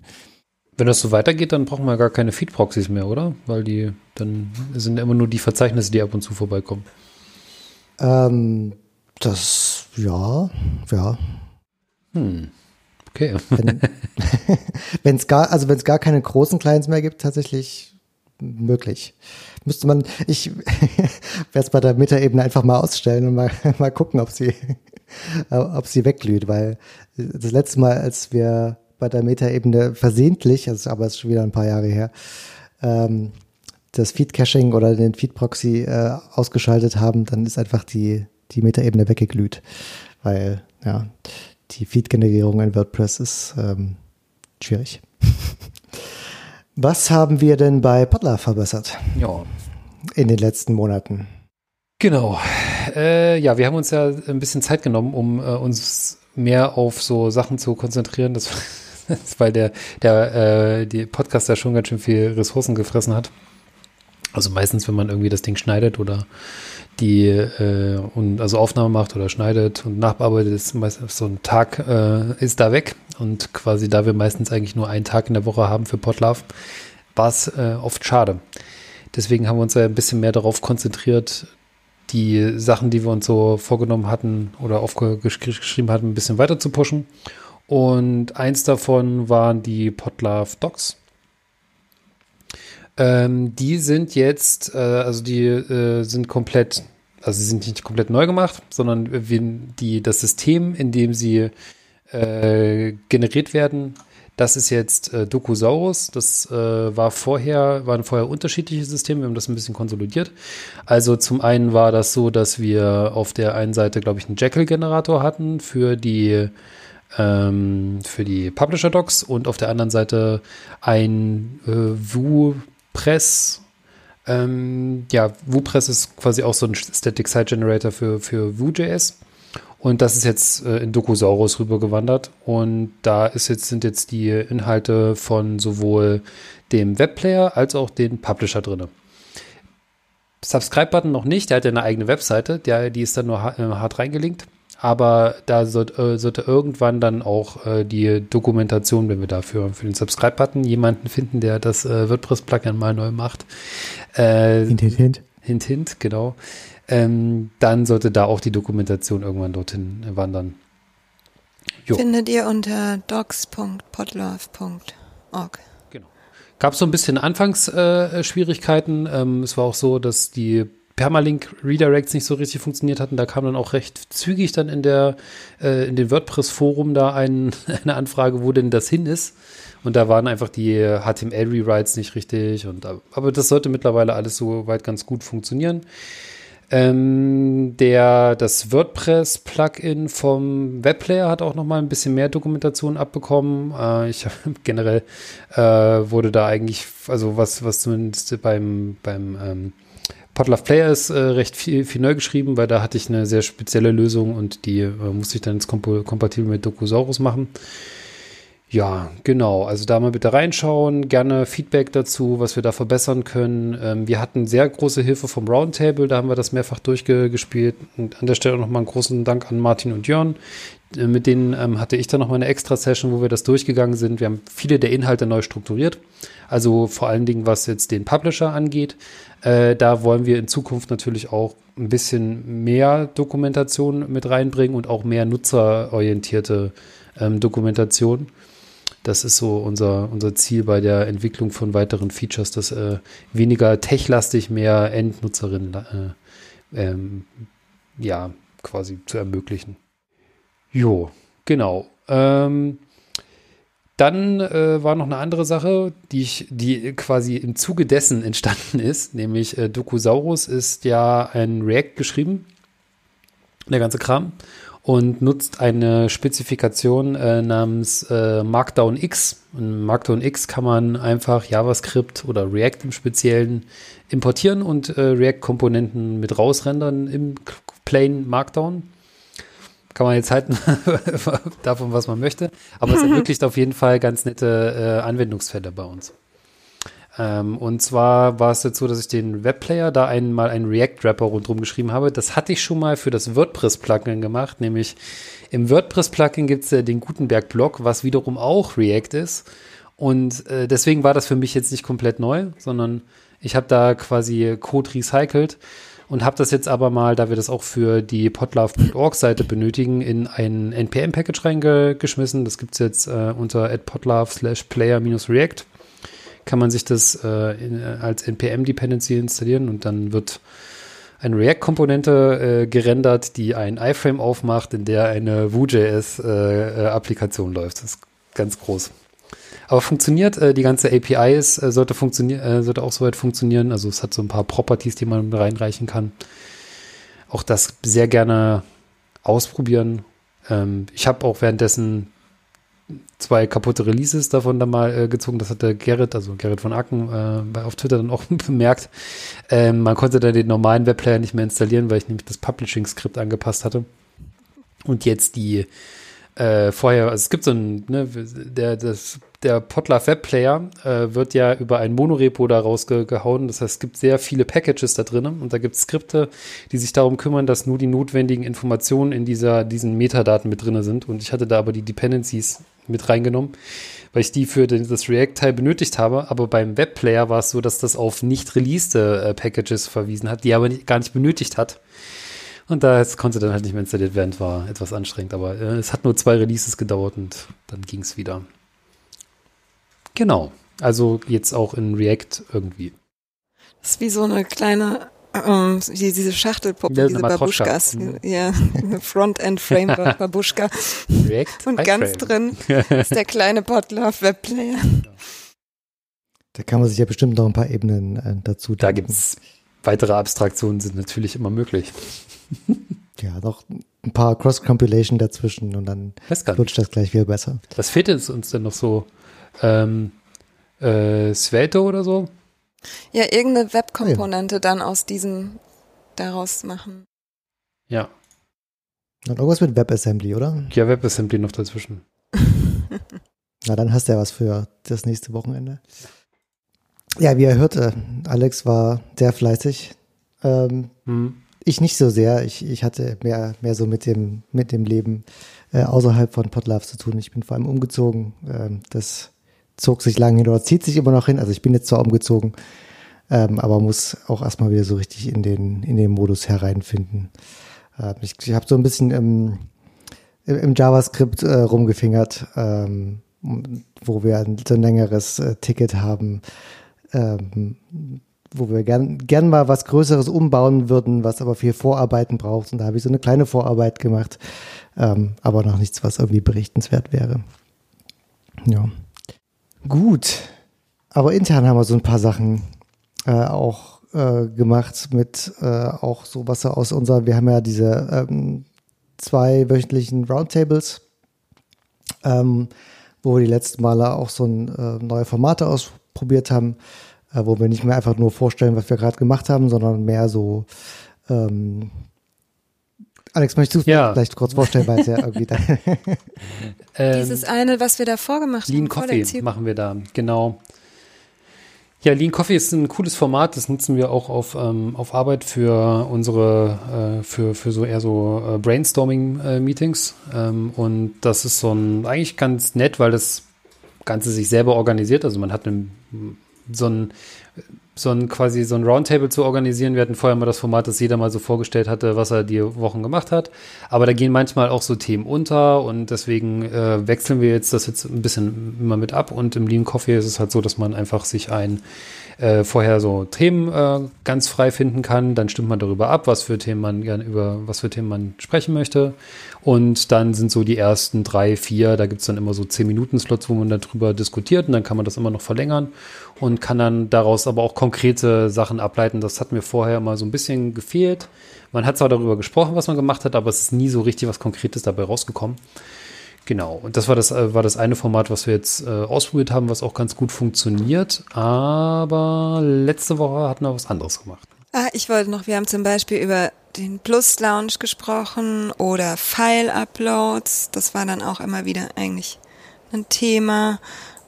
Wenn das so weitergeht, dann brauchen wir gar keine Feed-Proxys mehr, oder? Weil die, dann sind immer nur die Verzeichnisse, die ab und zu vorbeikommen. Ähm, das, ja, ja. Hm. Okay. Wenn es gar, also wenn es gar keine großen Clients mehr gibt, tatsächlich möglich. Müsste man, ich werde es bei der Metaebene einfach mal ausstellen und mal, mal gucken, ob sie, ob sie wegglüht, weil das letzte Mal, als wir bei der Metaebene versehentlich, also aber es ist schon wieder ein paar Jahre her, ähm, das Feed-Caching oder den Feed-Proxy äh, ausgeschaltet haben, dann ist einfach die, die Metaebene weggeglüht, weil ja, die Feed-Generierung in WordPress ist ähm, schwierig. Was haben wir denn bei Podler verbessert? Ja. In den letzten Monaten. Genau. Äh, ja, wir haben uns ja ein bisschen Zeit genommen, um äh, uns mehr auf so Sachen zu konzentrieren, das, weil der, der äh, die Podcast ja schon ganz schön viel Ressourcen gefressen hat. Also meistens, wenn man irgendwie das Ding schneidet oder die äh, und also Aufnahme macht oder schneidet und nachbearbeitet, ist meistens so ein Tag äh, ist da weg und quasi da wir meistens eigentlich nur einen Tag in der Woche haben für Podlove, war es äh, oft schade. Deswegen haben wir uns ja ein bisschen mehr darauf konzentriert, die Sachen, die wir uns so vorgenommen hatten oder aufgeschrieben hatten, ein bisschen weiter zu pushen. Und eins davon waren die Podlove Docs. Ähm, die sind jetzt, äh, also die äh, sind komplett, also sie sind nicht komplett neu gemacht, sondern die, das System, in dem sie äh, generiert werden, das ist jetzt äh, Dokusaurus. Das äh, war vorher, waren vorher unterschiedliche Systeme. Wir haben das ein bisschen konsolidiert. Also zum einen war das so, dass wir auf der einen Seite, glaube ich, einen Jekyll-Generator hatten für die ähm, für die Publisher Docs und auf der anderen Seite ein äh, Vue WordPress. Ähm, ja, WooPress ist quasi auch so ein Static Site Generator für, für Vue.js. Und das ist jetzt äh, in Dokusaurus rübergewandert. Und da ist jetzt, sind jetzt die Inhalte von sowohl dem Webplayer als auch den Publisher drin. Subscribe-Button noch nicht, der hat ja eine eigene Webseite, der, die ist dann nur hart, äh, hart reingelinkt aber da sollte, äh, sollte irgendwann dann auch äh, die Dokumentation, wenn wir dafür für den Subscribe-Button jemanden finden, der das äh, WordPress-Plugin mal neu macht. Hint, hint, hint. Hint, hint, genau. Ähm, dann sollte da auch die Dokumentation irgendwann dorthin wandern. Jo. Findet ihr unter docs.podlove.org. Genau. Gab es so ein bisschen Anfangsschwierigkeiten. Äh, ähm, es war auch so, dass die Permalink-Redirects nicht so richtig funktioniert hatten. Da kam dann auch recht zügig dann in der, äh, in den WordPress-Forum da ein, eine Anfrage, wo denn das hin ist. Und da waren einfach die HTML-Rewrites nicht richtig. Und, aber das sollte mittlerweile alles soweit ganz gut funktionieren. Ähm, der, das WordPress-Plugin vom Webplayer hat auch noch mal ein bisschen mehr Dokumentation abbekommen. Äh, ich generell äh, wurde da eigentlich, also was, was zumindest beim, beim ähm, Podlove Player ist äh, recht viel, viel neu geschrieben, weil da hatte ich eine sehr spezielle Lösung und die äh, musste ich dann jetzt komp kompatibel mit Dokusaurus machen. Ja, genau. Also da mal bitte reinschauen. Gerne Feedback dazu, was wir da verbessern können. Ähm, wir hatten sehr große Hilfe vom Roundtable. Da haben wir das mehrfach durchgespielt. Und an der Stelle nochmal einen großen Dank an Martin und Jörn. Äh, mit denen ähm, hatte ich dann nochmal eine extra Session, wo wir das durchgegangen sind. Wir haben viele der Inhalte neu strukturiert. Also vor allen Dingen, was jetzt den Publisher angeht. Äh, da wollen wir in Zukunft natürlich auch ein bisschen mehr Dokumentation mit reinbringen und auch mehr nutzerorientierte ähm, Dokumentation. Das ist so unser, unser Ziel bei der Entwicklung von weiteren Features, dass äh, weniger techlastig, mehr Endnutzerinnen äh, ähm, ja, quasi zu ermöglichen. Jo, genau. Ähm, dann äh, war noch eine andere Sache, die ich, die quasi im Zuge dessen entstanden ist, nämlich äh, Dokusaurus ist ja ein React geschrieben, der ganze Kram, und nutzt eine Spezifikation äh, namens äh, Markdown X. In Markdown X kann man einfach JavaScript oder React im Speziellen importieren und äh, React-Komponenten mit rausrendern im Plain Markdown kann man jetzt halten davon, was man möchte. Aber es ermöglicht auf jeden Fall ganz nette äh, Anwendungsfälle bei uns. Ähm, und zwar war es jetzt so, dass ich den Webplayer da einmal einen React-Wrapper rundherum geschrieben habe. Das hatte ich schon mal für das WordPress-Plugin gemacht, nämlich im WordPress-Plugin gibt es äh, den Gutenberg-Blog, was wiederum auch React ist. Und äh, deswegen war das für mich jetzt nicht komplett neu, sondern ich habe da quasi Code recycelt und habe das jetzt aber mal, da wir das auch für die podlove.org-Seite benötigen, in ein NPM-Package reingeschmissen. Das gibt's jetzt äh, unter podlove slash player-react kann man sich das äh, in, äh, als NPM-Dependency installieren und dann wird eine React-Komponente äh, gerendert, die ein iframe aufmacht, in der eine Vue.js-Applikation äh, läuft. Das ist ganz groß. Aber funktioniert, äh, die ganze API ist, äh, sollte, funktionieren, äh, sollte auch soweit funktionieren. Also es hat so ein paar Properties, die man reinreichen kann. Auch das sehr gerne ausprobieren. Ähm, ich habe auch währenddessen zwei kaputte Releases davon dann mal äh, gezogen. Das hat der Gerrit, also Gerrit von Acken, äh, auf Twitter dann auch bemerkt. Ähm, man konnte dann den normalen Webplayer nicht mehr installieren, weil ich nämlich das Publishing-Skript angepasst hatte. Und jetzt die äh, vorher, also es gibt so ein, ne, der, das, der Potlar Webplayer äh, wird ja über ein Monorepo da rausgehauen. Das heißt, es gibt sehr viele Packages da drin und da gibt es Skripte, die sich darum kümmern, dass nur die notwendigen Informationen in dieser, diesen Metadaten mit drin sind. Und ich hatte da aber die Dependencies mit reingenommen, weil ich die für das React-Teil benötigt habe. Aber beim Webplayer war es so, dass das auf nicht released äh, Packages verwiesen hat, die er aber nicht, gar nicht benötigt hat. Und da konnte dann halt nicht mehr installiert werden, war etwas anstrengend. Aber äh, es hat nur zwei Releases gedauert und dann ging es wieder. Genau. Also jetzt auch in React irgendwie. Das ist wie so eine kleine ähm, die, diese Schachtelpuppe, ja, diese Babuschkas. Mhm. Ja, Frontend-Framework Babuschka. React Und ganz drin ist der kleine Potlove Webplayer. Da kann man sich ja bestimmt noch ein paar Ebenen äh, dazu Da gibt es weitere Abstraktionen, sind natürlich immer möglich. ja, noch ein paar Cross-Compilation dazwischen und dann lutscht das gleich wieder besser. Was fehlt jetzt uns denn noch so? Ähm, äh, Svelte oder so? Ja, irgendeine Webkomponente ja. dann aus diesem daraus machen. Ja. Und irgendwas mit WebAssembly, oder? Ja, WebAssembly noch dazwischen. Na, dann hast du ja was für das nächste Wochenende. Ja, wie ihr hört, äh, Alex war sehr fleißig. Ähm, hm. Ich nicht so sehr. Ich, ich hatte mehr, mehr so mit dem, mit dem Leben äh, außerhalb von Podlove zu tun. Ich bin vor allem umgezogen. Ähm, das zog sich lange hin oder zieht sich immer noch hin. Also ich bin jetzt zwar umgezogen, ähm, aber muss auch erstmal wieder so richtig in den, in den Modus hereinfinden. Äh, ich ich habe so ein bisschen im, im JavaScript äh, rumgefingert, ähm, wo wir ein, so ein längeres äh, Ticket haben, ähm, wo wir gern, gern mal was Größeres umbauen würden, was aber viel Vorarbeiten braucht. Und da habe ich so eine kleine Vorarbeit gemacht, ähm, aber noch nichts, was irgendwie berichtenswert wäre. Ja. Gut. Aber intern haben wir so ein paar Sachen äh, auch äh, gemacht mit äh, auch so was aus unserer, wir haben ja diese ähm, zwei wöchentlichen Roundtables, ähm, wo wir die letzten Male auch so ein, äh, neue Formate ausprobiert haben, äh, wo wir nicht mehr einfach nur vorstellen, was wir gerade gemacht haben, sondern mehr so ähm, Alex, möchtest du ja. vielleicht kurz vorstellen, weil es ja irgendwie da ähm, Dieses eine, was wir da vorgemacht Lean haben. Lean Coffee machen wir da, genau. Ja, Lean Coffee ist ein cooles Format, das nutzen wir auch auf, ähm, auf Arbeit für unsere, äh, für, für so eher so äh, Brainstorming-Meetings. Äh, ähm, und das ist so ein, eigentlich ganz nett, weil das Ganze sich selber organisiert. Also man hat einen, so ein so ein quasi so ein Roundtable zu organisieren. Wir hatten vorher mal das Format, das jeder mal so vorgestellt hatte, was er die Wochen gemacht hat. Aber da gehen manchmal auch so Themen unter und deswegen äh, wechseln wir jetzt das jetzt ein bisschen immer mit ab. Und im Lean Coffee ist es halt so, dass man einfach sich ein äh, vorher so Themen äh, ganz frei finden kann. Dann stimmt man darüber ab, was für Themen man gerne über was für Themen man sprechen möchte. Und dann sind so die ersten drei, vier, da gibt es dann immer so zehn Minuten Slots, wo man darüber diskutiert und dann kann man das immer noch verlängern und kann dann daraus aber auch konkrete Sachen ableiten. Das hat mir vorher immer so ein bisschen gefehlt. Man hat zwar darüber gesprochen, was man gemacht hat, aber es ist nie so richtig was Konkretes dabei rausgekommen. Genau, und das war das, äh, war das eine Format, was wir jetzt äh, ausprobiert haben, was auch ganz gut funktioniert. Aber letzte Woche hatten wir was anderes gemacht. Ah, ich wollte noch, wir haben zum Beispiel über den Plus Lounge gesprochen oder File Uploads. Das war dann auch immer wieder eigentlich ein Thema.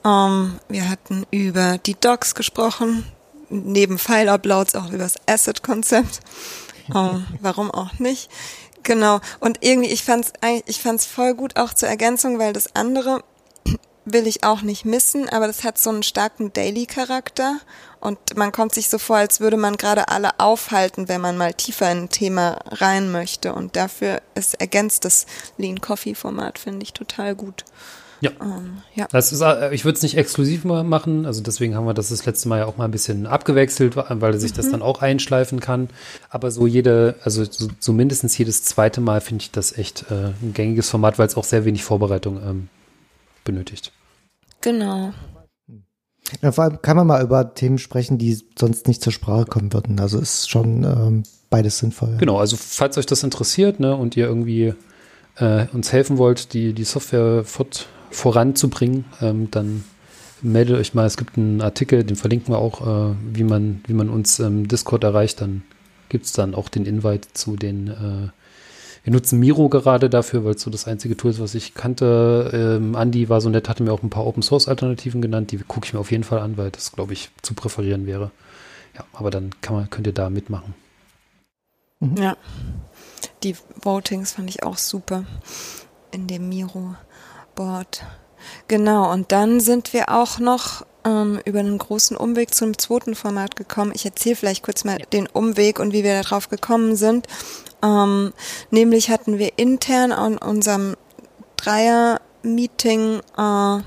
Ähm, wir hatten über die Docs gesprochen, neben File Uploads auch über das Asset Konzept. Ähm, warum auch nicht? Genau. Und irgendwie, ich fand's ich fand's voll gut auch zur Ergänzung, weil das andere will ich auch nicht missen, aber das hat so einen starken Daily-Charakter und man kommt sich so vor, als würde man gerade alle aufhalten, wenn man mal tiefer in ein Thema rein möchte. Und dafür ist ergänzt das Lean Coffee Format, finde ich total gut. Ja. Ähm, ja. Das ist, äh, ich würde es nicht exklusiv machen, also deswegen haben wir das das letzte Mal ja auch mal ein bisschen abgewechselt, weil sich mhm. das dann auch einschleifen kann. Aber so jede, also so, so mindestens jedes zweite Mal finde ich das echt äh, ein gängiges Format, weil es auch sehr wenig Vorbereitung ähm, benötigt. Genau. Ja, vor allem kann man mal über Themen sprechen, die sonst nicht zur Sprache kommen würden. Also ist schon ähm, beides sinnvoll. Genau, also falls euch das interessiert ne, und ihr irgendwie äh, uns helfen wollt, die, die Software fort, voranzubringen, ähm, dann meldet euch mal. Es gibt einen Artikel, den verlinken wir auch, äh, wie, man, wie man uns im Discord erreicht. Dann gibt es dann auch den Invite zu den äh, wir nutzen Miro gerade dafür, weil es so das einzige Tool ist, was ich kannte. Ähm, Andy war so nett, hatte mir auch ein paar Open Source Alternativen genannt. Die gucke ich mir auf jeden Fall an, weil das, glaube ich, zu präferieren wäre. Ja, aber dann kann man, könnt ihr da mitmachen. Mhm. Ja. Die Votings fand ich auch super in dem Miro-Board. Genau, und dann sind wir auch noch ähm, über einen großen Umweg zum zweiten Format gekommen. Ich erzähle vielleicht kurz mal den Umweg und wie wir darauf gekommen sind. Ähm, nämlich hatten wir intern an unserem Dreier-Meeting äh,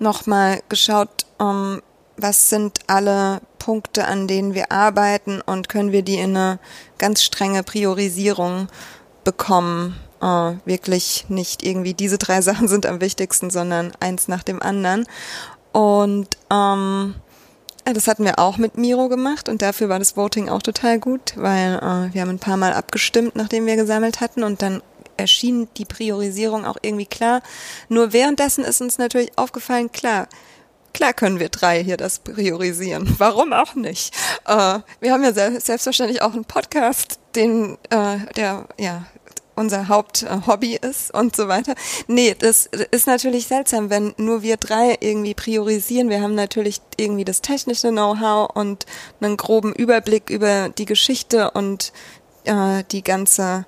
nochmal geschaut, ähm, was sind alle Punkte, an denen wir arbeiten und können wir die in eine ganz strenge Priorisierung bekommen. Äh, wirklich nicht irgendwie diese drei Sachen sind am wichtigsten, sondern eins nach dem anderen. Und ähm, das hatten wir auch mit Miro gemacht und dafür war das Voting auch total gut, weil äh, wir haben ein paar Mal abgestimmt, nachdem wir gesammelt hatten und dann erschien die Priorisierung auch irgendwie klar. Nur währenddessen ist uns natürlich aufgefallen, klar, klar können wir drei hier das priorisieren. Warum auch nicht? Äh, wir haben ja selbstverständlich auch einen Podcast, den äh, der ja unser Haupthobby ist und so weiter. Nee, das ist natürlich seltsam, wenn nur wir drei irgendwie priorisieren. Wir haben natürlich irgendwie das technische Know-how und einen groben Überblick über die Geschichte und äh, die ganze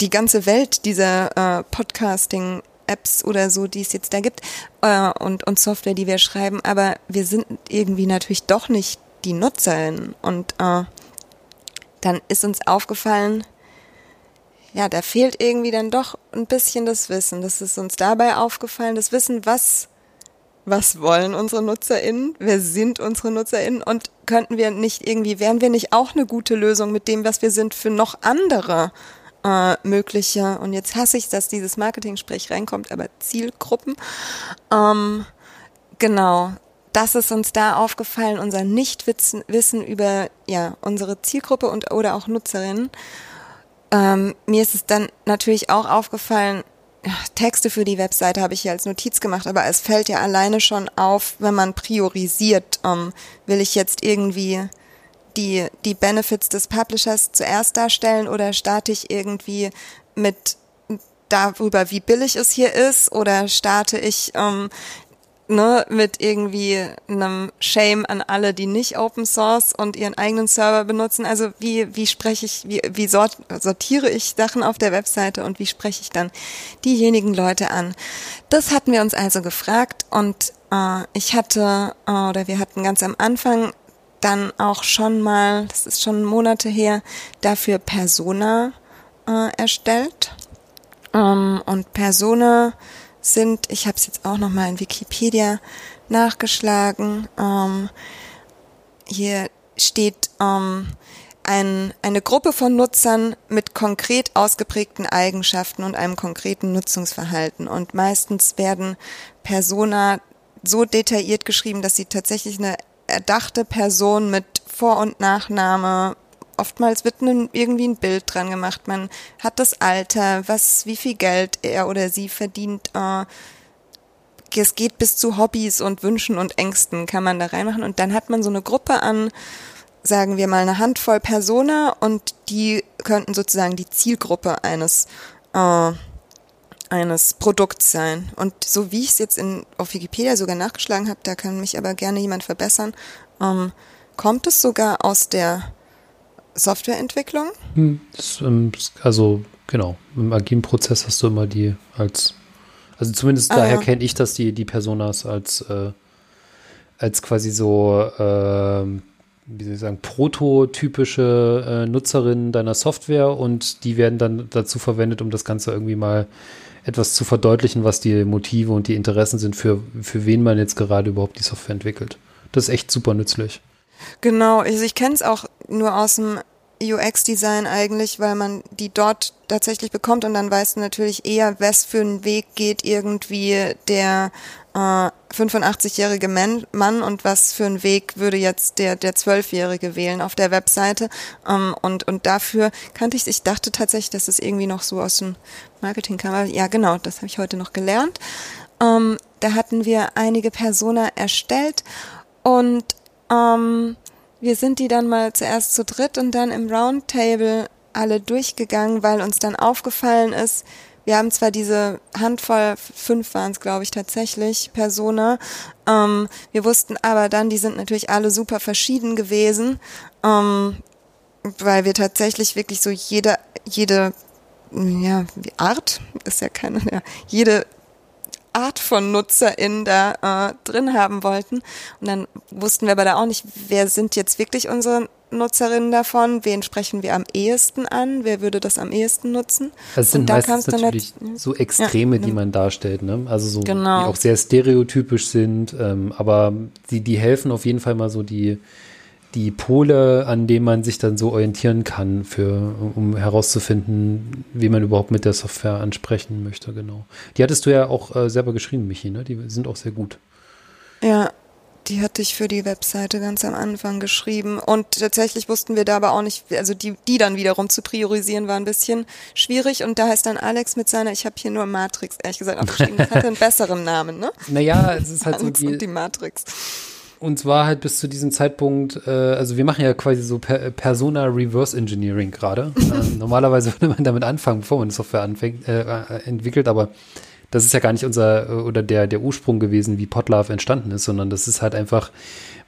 die ganze Welt dieser äh, Podcasting Apps oder so, die es jetzt da gibt äh, und, und Software, die wir schreiben, aber wir sind irgendwie natürlich doch nicht die Nutzerinnen und äh, dann ist uns aufgefallen, ja, da fehlt irgendwie dann doch ein bisschen das Wissen. Das ist uns dabei aufgefallen, das Wissen, was, was wollen unsere NutzerInnen? Wer sind unsere NutzerInnen? Und könnten wir nicht irgendwie, wären wir nicht auch eine gute Lösung mit dem, was wir sind, für noch andere äh, mögliche, und jetzt hasse ich, dass dieses Marketing-Sprech reinkommt, aber Zielgruppen. Ähm, genau, das ist uns da aufgefallen, unser Nichtwissen über ja, unsere Zielgruppe und oder auch Nutzerinnen. Ähm, mir ist es dann natürlich auch aufgefallen, Texte für die Webseite habe ich hier als Notiz gemacht, aber es fällt ja alleine schon auf, wenn man priorisiert, ähm, will ich jetzt irgendwie die, die Benefits des Publishers zuerst darstellen oder starte ich irgendwie mit darüber, wie billig es hier ist oder starte ich ähm, ne, mit irgendwie einem Shame an alle, die nicht Open Source und ihren eigenen Server benutzen. Also wie, wie spreche ich, wie, wie sort, sortiere ich Sachen auf der Webseite und wie spreche ich dann diejenigen Leute an? Das hatten wir uns also gefragt und äh, ich hatte, äh, oder wir hatten ganz am Anfang dann auch schon mal, das ist schon Monate her, dafür Persona äh, erstellt. Ähm, und Persona sind, ich habe es jetzt auch nochmal in Wikipedia nachgeschlagen, ähm, hier steht ähm, ein, eine Gruppe von Nutzern mit konkret ausgeprägten Eigenschaften und einem konkreten Nutzungsverhalten. Und meistens werden Persona so detailliert geschrieben, dass sie tatsächlich eine erdachte Person mit Vor- und Nachname, oftmals wird irgendwie ein Bild dran gemacht. Man hat das Alter, was, wie viel Geld er oder sie verdient. Äh, es geht bis zu Hobbys und Wünschen und Ängsten kann man da reinmachen. Und dann hat man so eine Gruppe an sagen wir mal, eine Handvoll Persona und die könnten sozusagen die Zielgruppe eines äh, eines Produkts sein. Und so wie ich es jetzt in, auf Wikipedia sogar nachgeschlagen habe, da kann mich aber gerne jemand verbessern, ähm, kommt es sogar aus der Softwareentwicklung? Hm, ähm, also genau, im agilen Prozess hast du immer die als, also zumindest ah, daher ja. kenne ich das, die, die Personas als, äh, als quasi so, äh, wie soll ich sagen, prototypische äh, Nutzerinnen deiner Software und die werden dann dazu verwendet, um das Ganze irgendwie mal etwas zu verdeutlichen, was die Motive und die Interessen sind, für, für wen man jetzt gerade überhaupt die Software entwickelt. Das ist echt super nützlich. Genau, also ich kenne es auch nur aus dem UX-Design eigentlich, weil man die dort tatsächlich bekommt und dann weißt du natürlich eher, was für einen Weg geht irgendwie der äh, 85-jährige Mann und was für einen Weg würde jetzt der der Zwölfjährige wählen auf der Webseite ähm, und und dafür kannte ich ich dachte tatsächlich, dass es irgendwie noch so aus dem Marketing kam. Ja, genau, das habe ich heute noch gelernt. Ähm, da hatten wir einige Persona erstellt und ähm, wir sind die dann mal zuerst zu dritt und dann im Roundtable alle durchgegangen, weil uns dann aufgefallen ist, wir haben zwar diese Handvoll, fünf waren es, glaube ich, tatsächlich, Persona. Ähm, wir wussten aber dann, die sind natürlich alle super verschieden gewesen, ähm, weil wir tatsächlich wirklich so jede, jede, ja, Art ist ja keine, ja, jede Art von NutzerInnen da äh, drin haben wollten. Und dann wussten wir aber da auch nicht, wer sind jetzt wirklich unsere Nutzerinnen davon, wen sprechen wir am ehesten an, wer würde das am ehesten nutzen. Das sind da meistens natürlich so Extreme, ja, die man darstellt, ne? also so, genau. die auch sehr stereotypisch sind, ähm, aber die, die helfen auf jeden Fall mal so die, die Pole, an denen man sich dann so orientieren kann, für, um herauszufinden, wie man überhaupt mit der Software ansprechen möchte, genau. Die hattest du ja auch äh, selber geschrieben, Michi, ne? Die sind auch sehr gut. Ja, die hatte ich für die Webseite ganz am Anfang geschrieben. Und tatsächlich wussten wir da aber auch nicht, also die, die dann wiederum zu priorisieren, war ein bisschen schwierig. Und da heißt dann Alex mit seiner, ich habe hier nur Matrix, ehrlich gesagt, aufgeschrieben. Das hatte einen besseren Namen, ne? Naja, es ist halt so die, die Matrix uns war halt bis zu diesem Zeitpunkt, äh, also wir machen ja quasi so per Persona Reverse Engineering gerade. äh, normalerweise würde man damit anfangen, bevor man Software anfängt, äh, äh, entwickelt, aber das ist ja gar nicht unser äh, oder der, der Ursprung gewesen, wie Potlove entstanden ist, sondern das ist halt einfach,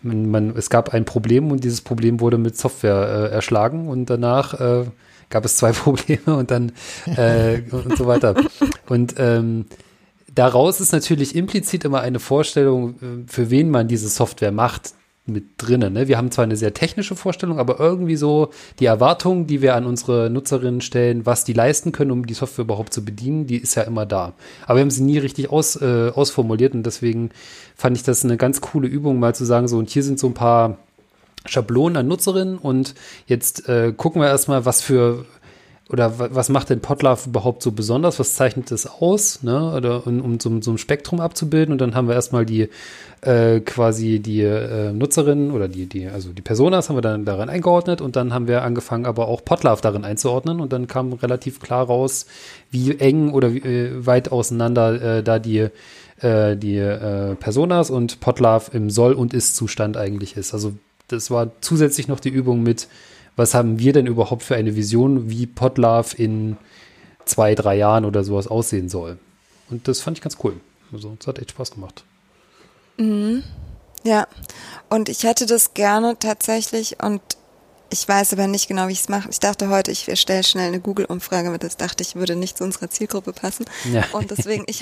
man, man, es gab ein Problem und dieses Problem wurde mit Software äh, erschlagen und danach äh, gab es zwei Probleme und dann äh, und so weiter. Und ähm, daraus ist natürlich implizit immer eine Vorstellung, äh, für wen man diese Software macht, mit drinnen. Ne? Wir haben zwar eine sehr technische Vorstellung, aber irgendwie so die Erwartung, die wir an unsere Nutzerinnen stellen, was die leisten können, um die Software überhaupt zu bedienen, die ist ja immer da. Aber wir haben sie nie richtig aus, äh, ausformuliert und deswegen fand ich das eine ganz coole Übung, mal zu sagen, so und hier sind so ein paar Schablonen an Nutzerinnen und jetzt äh, gucken wir erstmal, was für oder was macht denn Potlove überhaupt so besonders? Was zeichnet es aus? Ne? Oder um, um so, so, ein Spektrum abzubilden. Und dann haben wir erstmal die äh, quasi die äh, Nutzerinnen oder die, die, also die Personas haben wir dann darin eingeordnet und dann haben wir angefangen, aber auch Potlove darin einzuordnen und dann kam relativ klar raus, wie eng oder wie, äh, weit auseinander äh, da die äh, die äh, Personas und Potlove im Soll- und Ist-Zustand eigentlich ist. Also das war zusätzlich noch die Übung mit was haben wir denn überhaupt für eine Vision, wie Podlove in zwei, drei Jahren oder sowas aussehen soll. Und das fand ich ganz cool. Also, es hat echt Spaß gemacht. Mhm. Ja, und ich hätte das gerne tatsächlich und ich weiß aber nicht genau, wie ich es mache. Ich dachte heute, ich erstelle schnell eine Google-Umfrage, aber das dachte ich, würde nicht zu unserer Zielgruppe passen. Ja. Und deswegen, ich,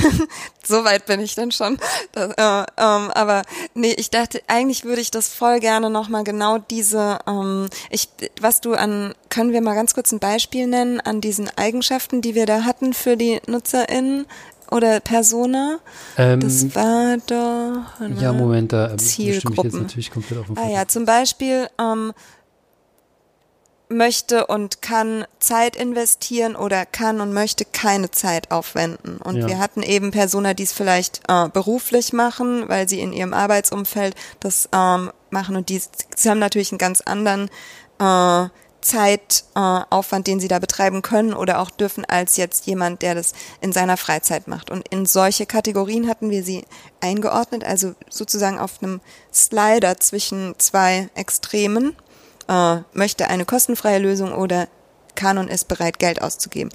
so weit bin ich dann schon. Das, äh, ähm, aber nee, ich dachte, eigentlich würde ich das voll gerne nochmal genau diese, ähm, ich, was du an, können wir mal ganz kurz ein Beispiel nennen an diesen Eigenschaften, die wir da hatten für die NutzerInnen? oder Persona. Ähm, das war doch. Ja, Moment, da Zielgruppen. Ich jetzt natürlich komplett auf den Ah ja, zum Beispiel ähm, möchte und kann Zeit investieren oder kann und möchte keine Zeit aufwenden. Und ja. wir hatten eben Persona, die es vielleicht äh, beruflich machen, weil sie in ihrem Arbeitsumfeld das ähm, machen und die, sie haben natürlich einen ganz anderen äh, Zeitaufwand, äh, den sie da betreiben können oder auch dürfen als jetzt jemand, der das in seiner Freizeit macht. Und in solche Kategorien hatten wir sie eingeordnet, also sozusagen auf einem Slider zwischen zwei Extremen, äh, möchte eine kostenfreie Lösung oder Kanon ist bereit, Geld auszugeben.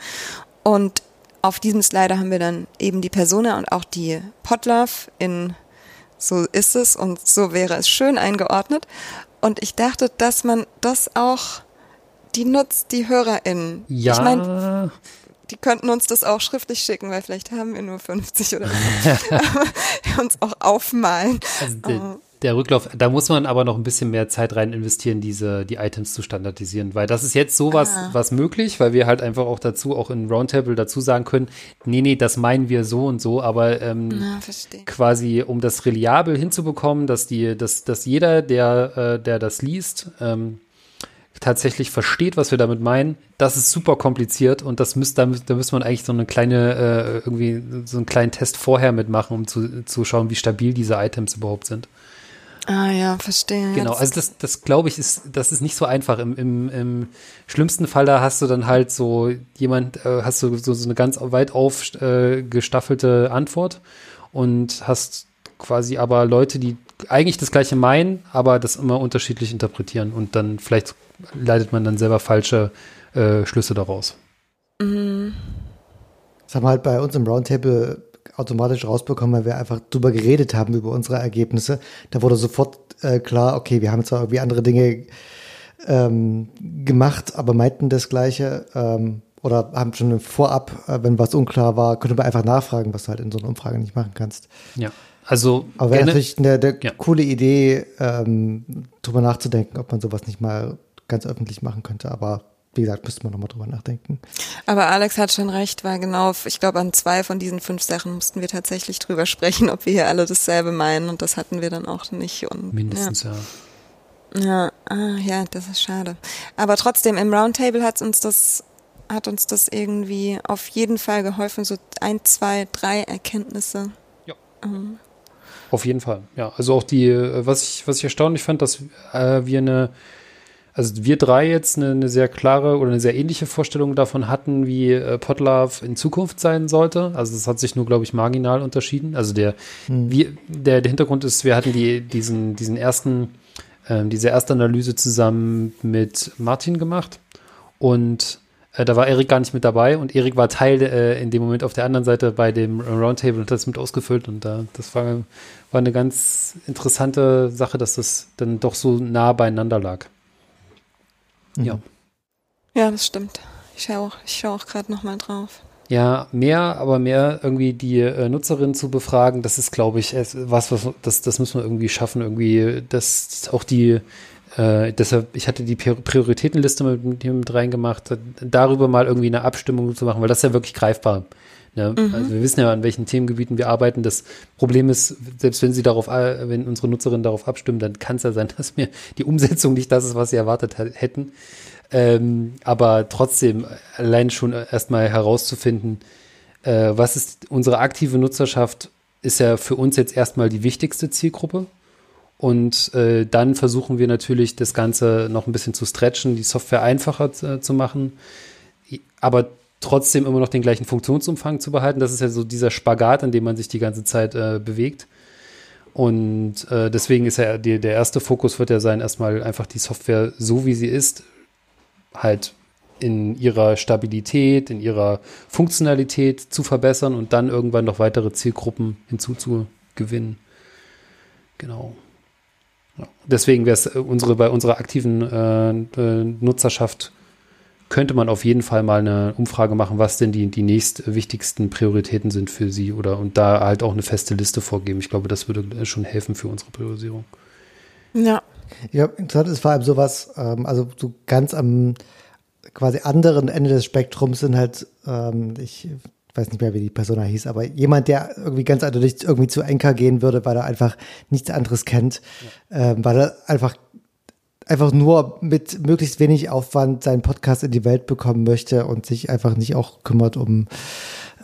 Und auf diesem Slider haben wir dann eben die Persona und auch die Potlove in so ist es und so wäre es schön eingeordnet. Und ich dachte, dass man das auch, die nutzt die HörerInnen. Ja. Ich meine, die könnten uns das auch schriftlich schicken, weil vielleicht haben wir nur 50 oder so. uns auch aufmalen. Also der Rücklauf, da muss man aber noch ein bisschen mehr Zeit rein investieren, diese, die Items zu standardisieren, weil das ist jetzt sowas, ah. was möglich, weil wir halt einfach auch dazu, auch in Roundtable dazu sagen können, nee, nee, das meinen wir so und so, aber ähm, Na, quasi, um das reliabel hinzubekommen, dass die, dass, dass jeder, der, äh, der das liest, ähm, tatsächlich versteht, was wir damit meinen, das ist super kompliziert und das müsste, da, da müsste man eigentlich so eine kleine, äh, irgendwie so einen kleinen Test vorher mitmachen, um zu, zu schauen, wie stabil diese Items überhaupt sind. Ah ja, verstehe. Genau, also das, das glaube ich, ist, das ist nicht so einfach. Im, im, Im schlimmsten Fall, da hast du dann halt so jemand, äh, hast du so, so eine ganz weit aufgestaffelte äh, Antwort und hast quasi aber Leute, die eigentlich das gleiche meinen, aber das immer unterschiedlich interpretieren und dann vielleicht leitet man dann selber falsche äh, Schlüsse daraus. Mhm. Das haben wir halt bei uns im Roundtable automatisch rausbekommen, weil wir einfach drüber geredet haben, über unsere Ergebnisse. Da wurde sofort äh, klar, okay, wir haben zwar irgendwie andere Dinge ähm, gemacht, aber meinten das Gleiche. Ähm, oder haben schon vorab, äh, wenn was unklar war, könnte man einfach nachfragen, was du halt in so einer Umfrage nicht machen kannst. Ja, also. Aber wäre natürlich eine, eine ja. coole Idee, ähm, drüber nachzudenken, ob man sowas nicht mal ganz öffentlich machen könnte. Aber wie gesagt, müsste man nochmal drüber nachdenken. Aber Alex hat schon recht, weil genau, ich glaube, an zwei von diesen fünf Sachen mussten wir tatsächlich drüber sprechen, ob wir hier alle dasselbe meinen und das hatten wir dann auch nicht. Und, Mindestens, ja. Ja, ja, ah, ja, das ist schade. Aber trotzdem, im Roundtable hat uns das, hat uns das irgendwie auf jeden Fall geholfen, so ein, zwei, drei Erkenntnisse. Ja. Ähm. Auf jeden Fall, ja. Also auch die, äh, was ich, was ich erstaunlich fand, dass äh, wir eine also wir drei jetzt eine, eine, sehr klare oder eine sehr ähnliche Vorstellung davon hatten, wie äh, Potlove in Zukunft sein sollte. Also das hat sich nur, glaube ich, marginal unterschieden. Also der, mhm. wie, der, der Hintergrund ist, wir hatten die, diesen, diesen ersten, äh, diese erste Analyse zusammen mit Martin gemacht und äh, da war Erik gar nicht mit dabei und Erik war Teil äh, in dem Moment auf der anderen Seite bei dem Roundtable und hat das mit ausgefüllt und da das war, war eine ganz interessante Sache, dass das dann doch so nah beieinander lag. Mhm. Ja. Ja, das stimmt. Ich schaue auch, ich auch gerade nochmal drauf. Ja, mehr, aber mehr irgendwie die äh, Nutzerin zu befragen, das ist, glaube ich, was, was das, das müssen wir irgendwie schaffen, irgendwie, dass auch die, äh, deshalb, ich hatte die Prioritätenliste mit, mit reingemacht, darüber mal irgendwie eine Abstimmung zu machen, weil das ist ja wirklich greifbar. Ne? Mhm. Also wir wissen ja, an welchen Themengebieten wir arbeiten. Das Problem ist, selbst wenn sie darauf, äh, wenn unsere Nutzerinnen darauf abstimmen, dann kann es ja sein, dass mir die Umsetzung nicht das ist, was sie erwartet hätten. Ähm, aber trotzdem, allein schon erstmal herauszufinden, äh, was ist unsere aktive Nutzerschaft, ist ja für uns jetzt erstmal die wichtigste Zielgruppe. Und äh, dann versuchen wir natürlich, das Ganze noch ein bisschen zu stretchen, die Software einfacher äh, zu machen. Aber trotzdem immer noch den gleichen Funktionsumfang zu behalten. Das ist ja so dieser Spagat, in dem man sich die ganze Zeit äh, bewegt. Und äh, deswegen ist ja die, der erste Fokus wird ja sein, erstmal einfach die Software so wie sie ist, halt in ihrer Stabilität, in ihrer Funktionalität zu verbessern und dann irgendwann noch weitere Zielgruppen hinzuzugewinnen. Genau. Ja. Deswegen wäre es äh, unsere, bei unserer aktiven äh, äh, Nutzerschaft könnte man auf jeden Fall mal eine Umfrage machen, was denn die, die nächst wichtigsten Prioritäten sind für Sie oder und da halt auch eine feste Liste vorgeben. Ich glaube, das würde schon helfen für unsere Priorisierung. Ja. Ja, interessant ist vor allem sowas, ähm, also so ganz am quasi anderen Ende des Spektrums sind halt, ähm, ich weiß nicht mehr, wie die Persona hieß, aber jemand, der irgendwie ganz eindeutig irgendwie zu Enker gehen würde, weil er einfach nichts anderes kennt, ja. ähm, weil er einfach einfach nur mit möglichst wenig Aufwand seinen Podcast in die Welt bekommen möchte und sich einfach nicht auch kümmert um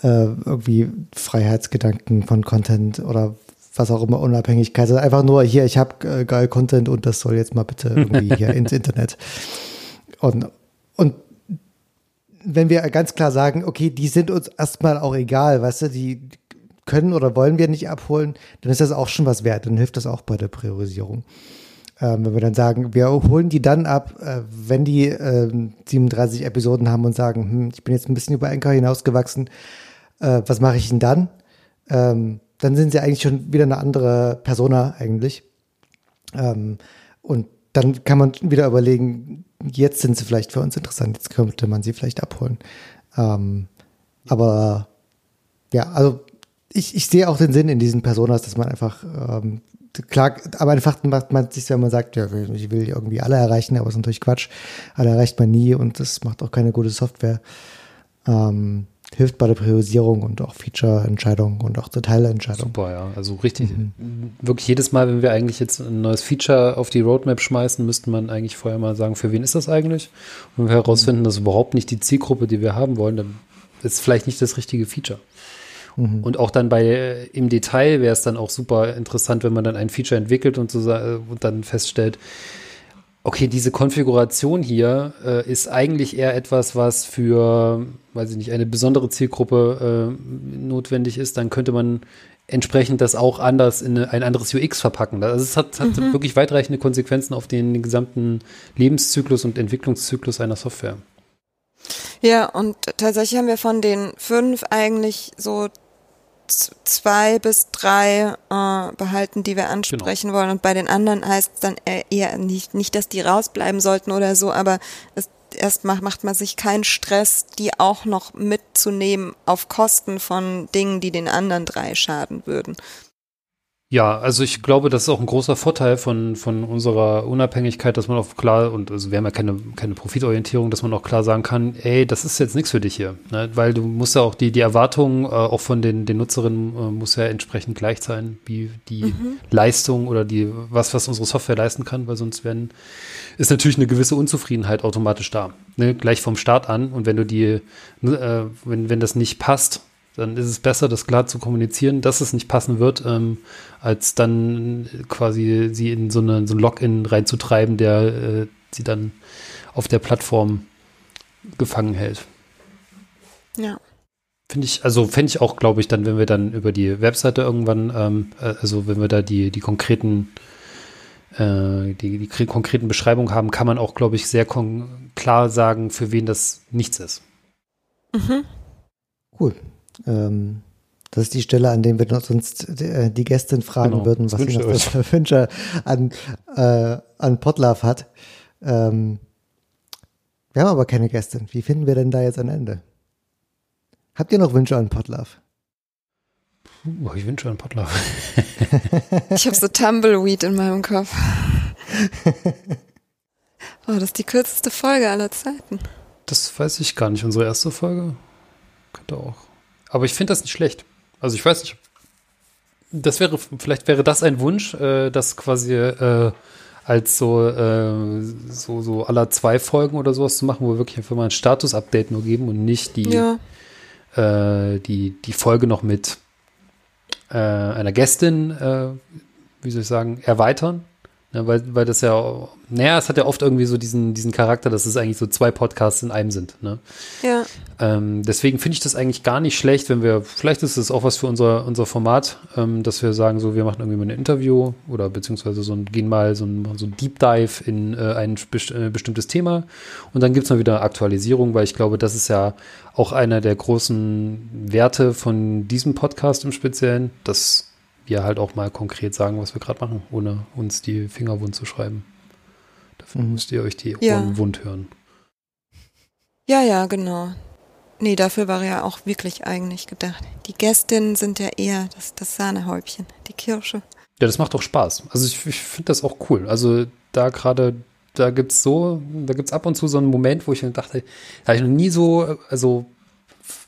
äh, irgendwie Freiheitsgedanken von Content oder was auch immer, Unabhängigkeit, sondern einfach nur hier, ich habe äh, geil Content und das soll jetzt mal bitte irgendwie hier ins Internet. und, und wenn wir ganz klar sagen, okay, die sind uns erstmal auch egal, weißt du, die können oder wollen wir nicht abholen, dann ist das auch schon was wert. Dann hilft das auch bei der Priorisierung. Ähm, wenn wir dann sagen, wir holen die dann ab, äh, wenn die äh, 37 Episoden haben und sagen, hm, ich bin jetzt ein bisschen über Enker hinausgewachsen, äh, was mache ich denn dann? Ähm, dann sind sie eigentlich schon wieder eine andere Persona eigentlich. Ähm, und dann kann man wieder überlegen, jetzt sind sie vielleicht für uns interessant, jetzt könnte man sie vielleicht abholen. Ähm, aber ja, also ich, ich sehe auch den Sinn in diesen Personas, dass man einfach, ähm, klar, aber einfach macht man sich, wenn man sagt, ja, ich will irgendwie alle erreichen, aber es ist natürlich Quatsch. Alle erreicht man nie und das macht auch keine gute Software. Ähm, hilft bei der Priorisierung und auch Feature-Entscheidungen und auch Detailentscheidungen. Super, ja. Also richtig, mhm. wirklich jedes Mal, wenn wir eigentlich jetzt ein neues Feature auf die Roadmap schmeißen, müsste man eigentlich vorher mal sagen, für wen ist das eigentlich? Und wenn wir herausfinden, dass überhaupt nicht die Zielgruppe, die wir haben wollen, dann ist vielleicht nicht das richtige Feature. Mhm. Und auch dann bei äh, im Detail wäre es dann auch super interessant, wenn man dann ein Feature entwickelt und, so, äh, und dann feststellt, okay, diese Konfiguration hier äh, ist eigentlich eher etwas, was für, weiß ich nicht, eine besondere Zielgruppe äh, notwendig ist, dann könnte man entsprechend das auch anders in ein anderes UX verpacken. Also es hat, hat mhm. wirklich weitreichende Konsequenzen auf den, den gesamten Lebenszyklus und Entwicklungszyklus einer Software. Ja, und tatsächlich haben wir von den fünf eigentlich so zwei bis drei äh, behalten, die wir ansprechen genau. wollen. Und bei den anderen heißt es dann eher nicht, nicht, dass die rausbleiben sollten oder so, aber es, erst macht, macht man sich keinen Stress, die auch noch mitzunehmen auf Kosten von Dingen, die den anderen drei schaden würden. Ja, also ich glaube, das ist auch ein großer Vorteil von, von unserer Unabhängigkeit, dass man auch klar, und also wir haben ja keine, keine Profitorientierung, dass man auch klar sagen kann, ey, das ist jetzt nichts für dich hier. Ne? Weil du musst ja auch die, die Erwartungen äh, auch von den, den Nutzerinnen äh, muss ja entsprechend gleich sein, wie die mhm. Leistung oder die, was, was unsere Software leisten kann, weil sonst werden, ist natürlich eine gewisse Unzufriedenheit automatisch da. Ne? Gleich vom Start an. Und wenn du die, äh, wenn, wenn das nicht passt, dann ist es besser, das klar zu kommunizieren, dass es nicht passen wird, ähm, als dann quasi sie in so, eine, so ein Login reinzutreiben, der äh, sie dann auf der Plattform gefangen hält. Ja. Finde ich, also fände ich auch, glaube ich, dann, wenn wir dann über die Webseite irgendwann, ähm, äh, also wenn wir da die, die konkreten äh, die, die konkreten Beschreibungen haben, kann man auch, glaube ich, sehr klar sagen, für wen das nichts ist. Mhm. Cool. Ähm, das ist die Stelle, an der wir sonst äh, die Gästin fragen genau, würden, was sie noch für Wünsche an, äh, an Potlove hat. Ähm, wir haben aber keine Gästin. Wie finden wir denn da jetzt ein Ende? Habt ihr noch Wünsche an Potlove? Oh, ich wünsche an Potlove. ich habe so Tumbleweed in meinem Kopf. Oh, das ist die kürzeste Folge aller Zeiten. Das weiß ich gar nicht. Unsere erste Folge könnte auch aber ich finde das nicht schlecht. Also ich weiß nicht, das wäre, vielleicht wäre das ein Wunsch, äh, das quasi äh, als so, äh, so, so aller zwei Folgen oder sowas zu machen, wo wir wirklich einfach mal ein Status-Update nur geben und nicht die, ja. äh, die, die Folge noch mit äh, einer Gästin, äh, wie soll ich sagen, erweitern. Ja, weil, weil das ja, naja, es hat ja oft irgendwie so diesen, diesen Charakter, dass es eigentlich so zwei Podcasts in einem sind. Ne? Ja. Ähm, deswegen finde ich das eigentlich gar nicht schlecht, wenn wir, vielleicht ist es auch was für unser, unser Format, ähm, dass wir sagen, so, wir machen irgendwie mal ein Interview oder beziehungsweise so ein, gehen mal so ein, so ein Deep Dive in äh, ein best äh, bestimmtes Thema und dann gibt es mal wieder Aktualisierung, weil ich glaube, das ist ja auch einer der großen Werte von diesem Podcast im Speziellen, dass wir halt auch mal konkret sagen, was wir gerade machen, ohne uns die Finger wund zu schreiben. Dafür mhm. müsst ihr euch die Ohren ja. wund hören. Ja, ja, genau. Nee, dafür war ja auch wirklich eigentlich gedacht. Die Gästinnen sind ja eher das, das Sahnehäubchen, die Kirsche. Ja, das macht doch Spaß. Also ich, ich finde das auch cool. Also da gerade, da gibt's so, da gibt's ab und zu so einen Moment, wo ich dachte, da habe ich noch nie so, also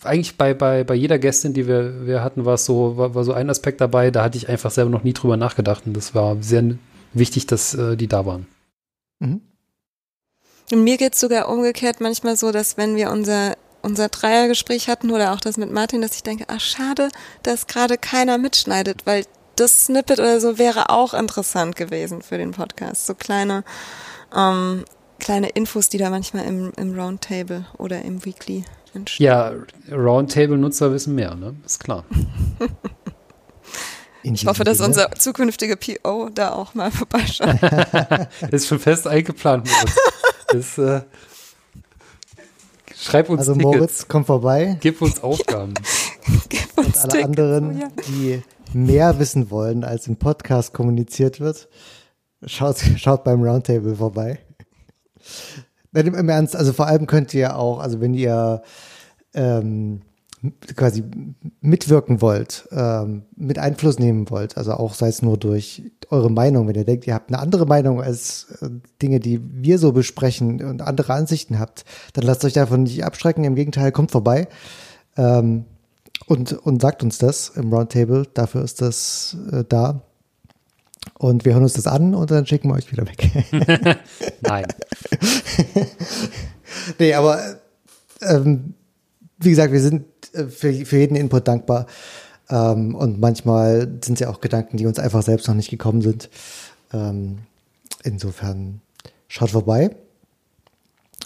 eigentlich bei, bei, bei jeder Gästin, die wir, wir hatten, war es so, war, war so ein Aspekt dabei, da hatte ich einfach selber noch nie drüber nachgedacht. Und das war sehr wichtig, dass äh, die da waren. Mhm. Und mir geht es sogar umgekehrt manchmal so, dass wenn wir unser, unser Dreiergespräch hatten oder auch das mit Martin, dass ich denke, ach schade, dass gerade keiner mitschneidet, weil das Snippet oder so wäre auch interessant gewesen für den Podcast. So kleine, ähm, kleine Infos, die da manchmal im, im Roundtable oder im Weekly entstehen. Ja, Roundtable-Nutzer wissen mehr, ne? Ist klar. Ich hoffe, dass unser zukünftiger PO da auch mal vorbeischaut. das ist schon fest eingeplant. Das, äh, schreib uns Also Tickets. Moritz, komm vorbei. Gib uns Aufgaben. Gib uns Und alle Tickets. anderen, Oh ja. die mehr wissen wollen, als im Podcast kommuniziert wird, schaut, schaut beim Roundtable vorbei. Nein, im, Ernst, also vor allem könnt ihr auch, also wenn ihr ähm, quasi mitwirken wollt, ähm, mit Einfluss nehmen wollt, also auch sei es nur durch eure Meinung, wenn ihr denkt, ihr habt eine andere Meinung als äh, Dinge, die wir so besprechen und andere Ansichten habt, dann lasst euch davon nicht abschrecken. Im Gegenteil, kommt vorbei. Ähm, und, und sagt uns das im Roundtable. Dafür ist das äh, da. Und wir hören uns das an und dann schicken wir euch wieder weg. Nein. nee, aber äh, ähm, wie gesagt, wir sind äh, für, für jeden Input dankbar. Ähm, und manchmal sind es ja auch Gedanken, die uns einfach selbst noch nicht gekommen sind. Ähm, insofern schaut vorbei.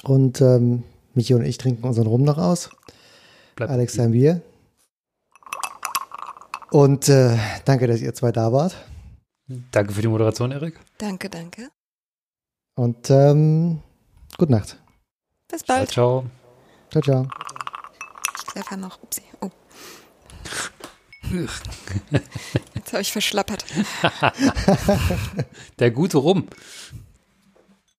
Und ähm, Michi und ich trinken unseren Rum noch aus. Bleibt Alex sein Bier. Und äh, danke, dass ihr zwei da wart. Danke für die Moderation, Erik. Danke, danke. Und ähm, gute Nacht. Bis Ciao, bald. ciao. Ciao, ciao. Stefan noch. Upsi. Oh. Jetzt habe ich verschlappert. Der gute Rum.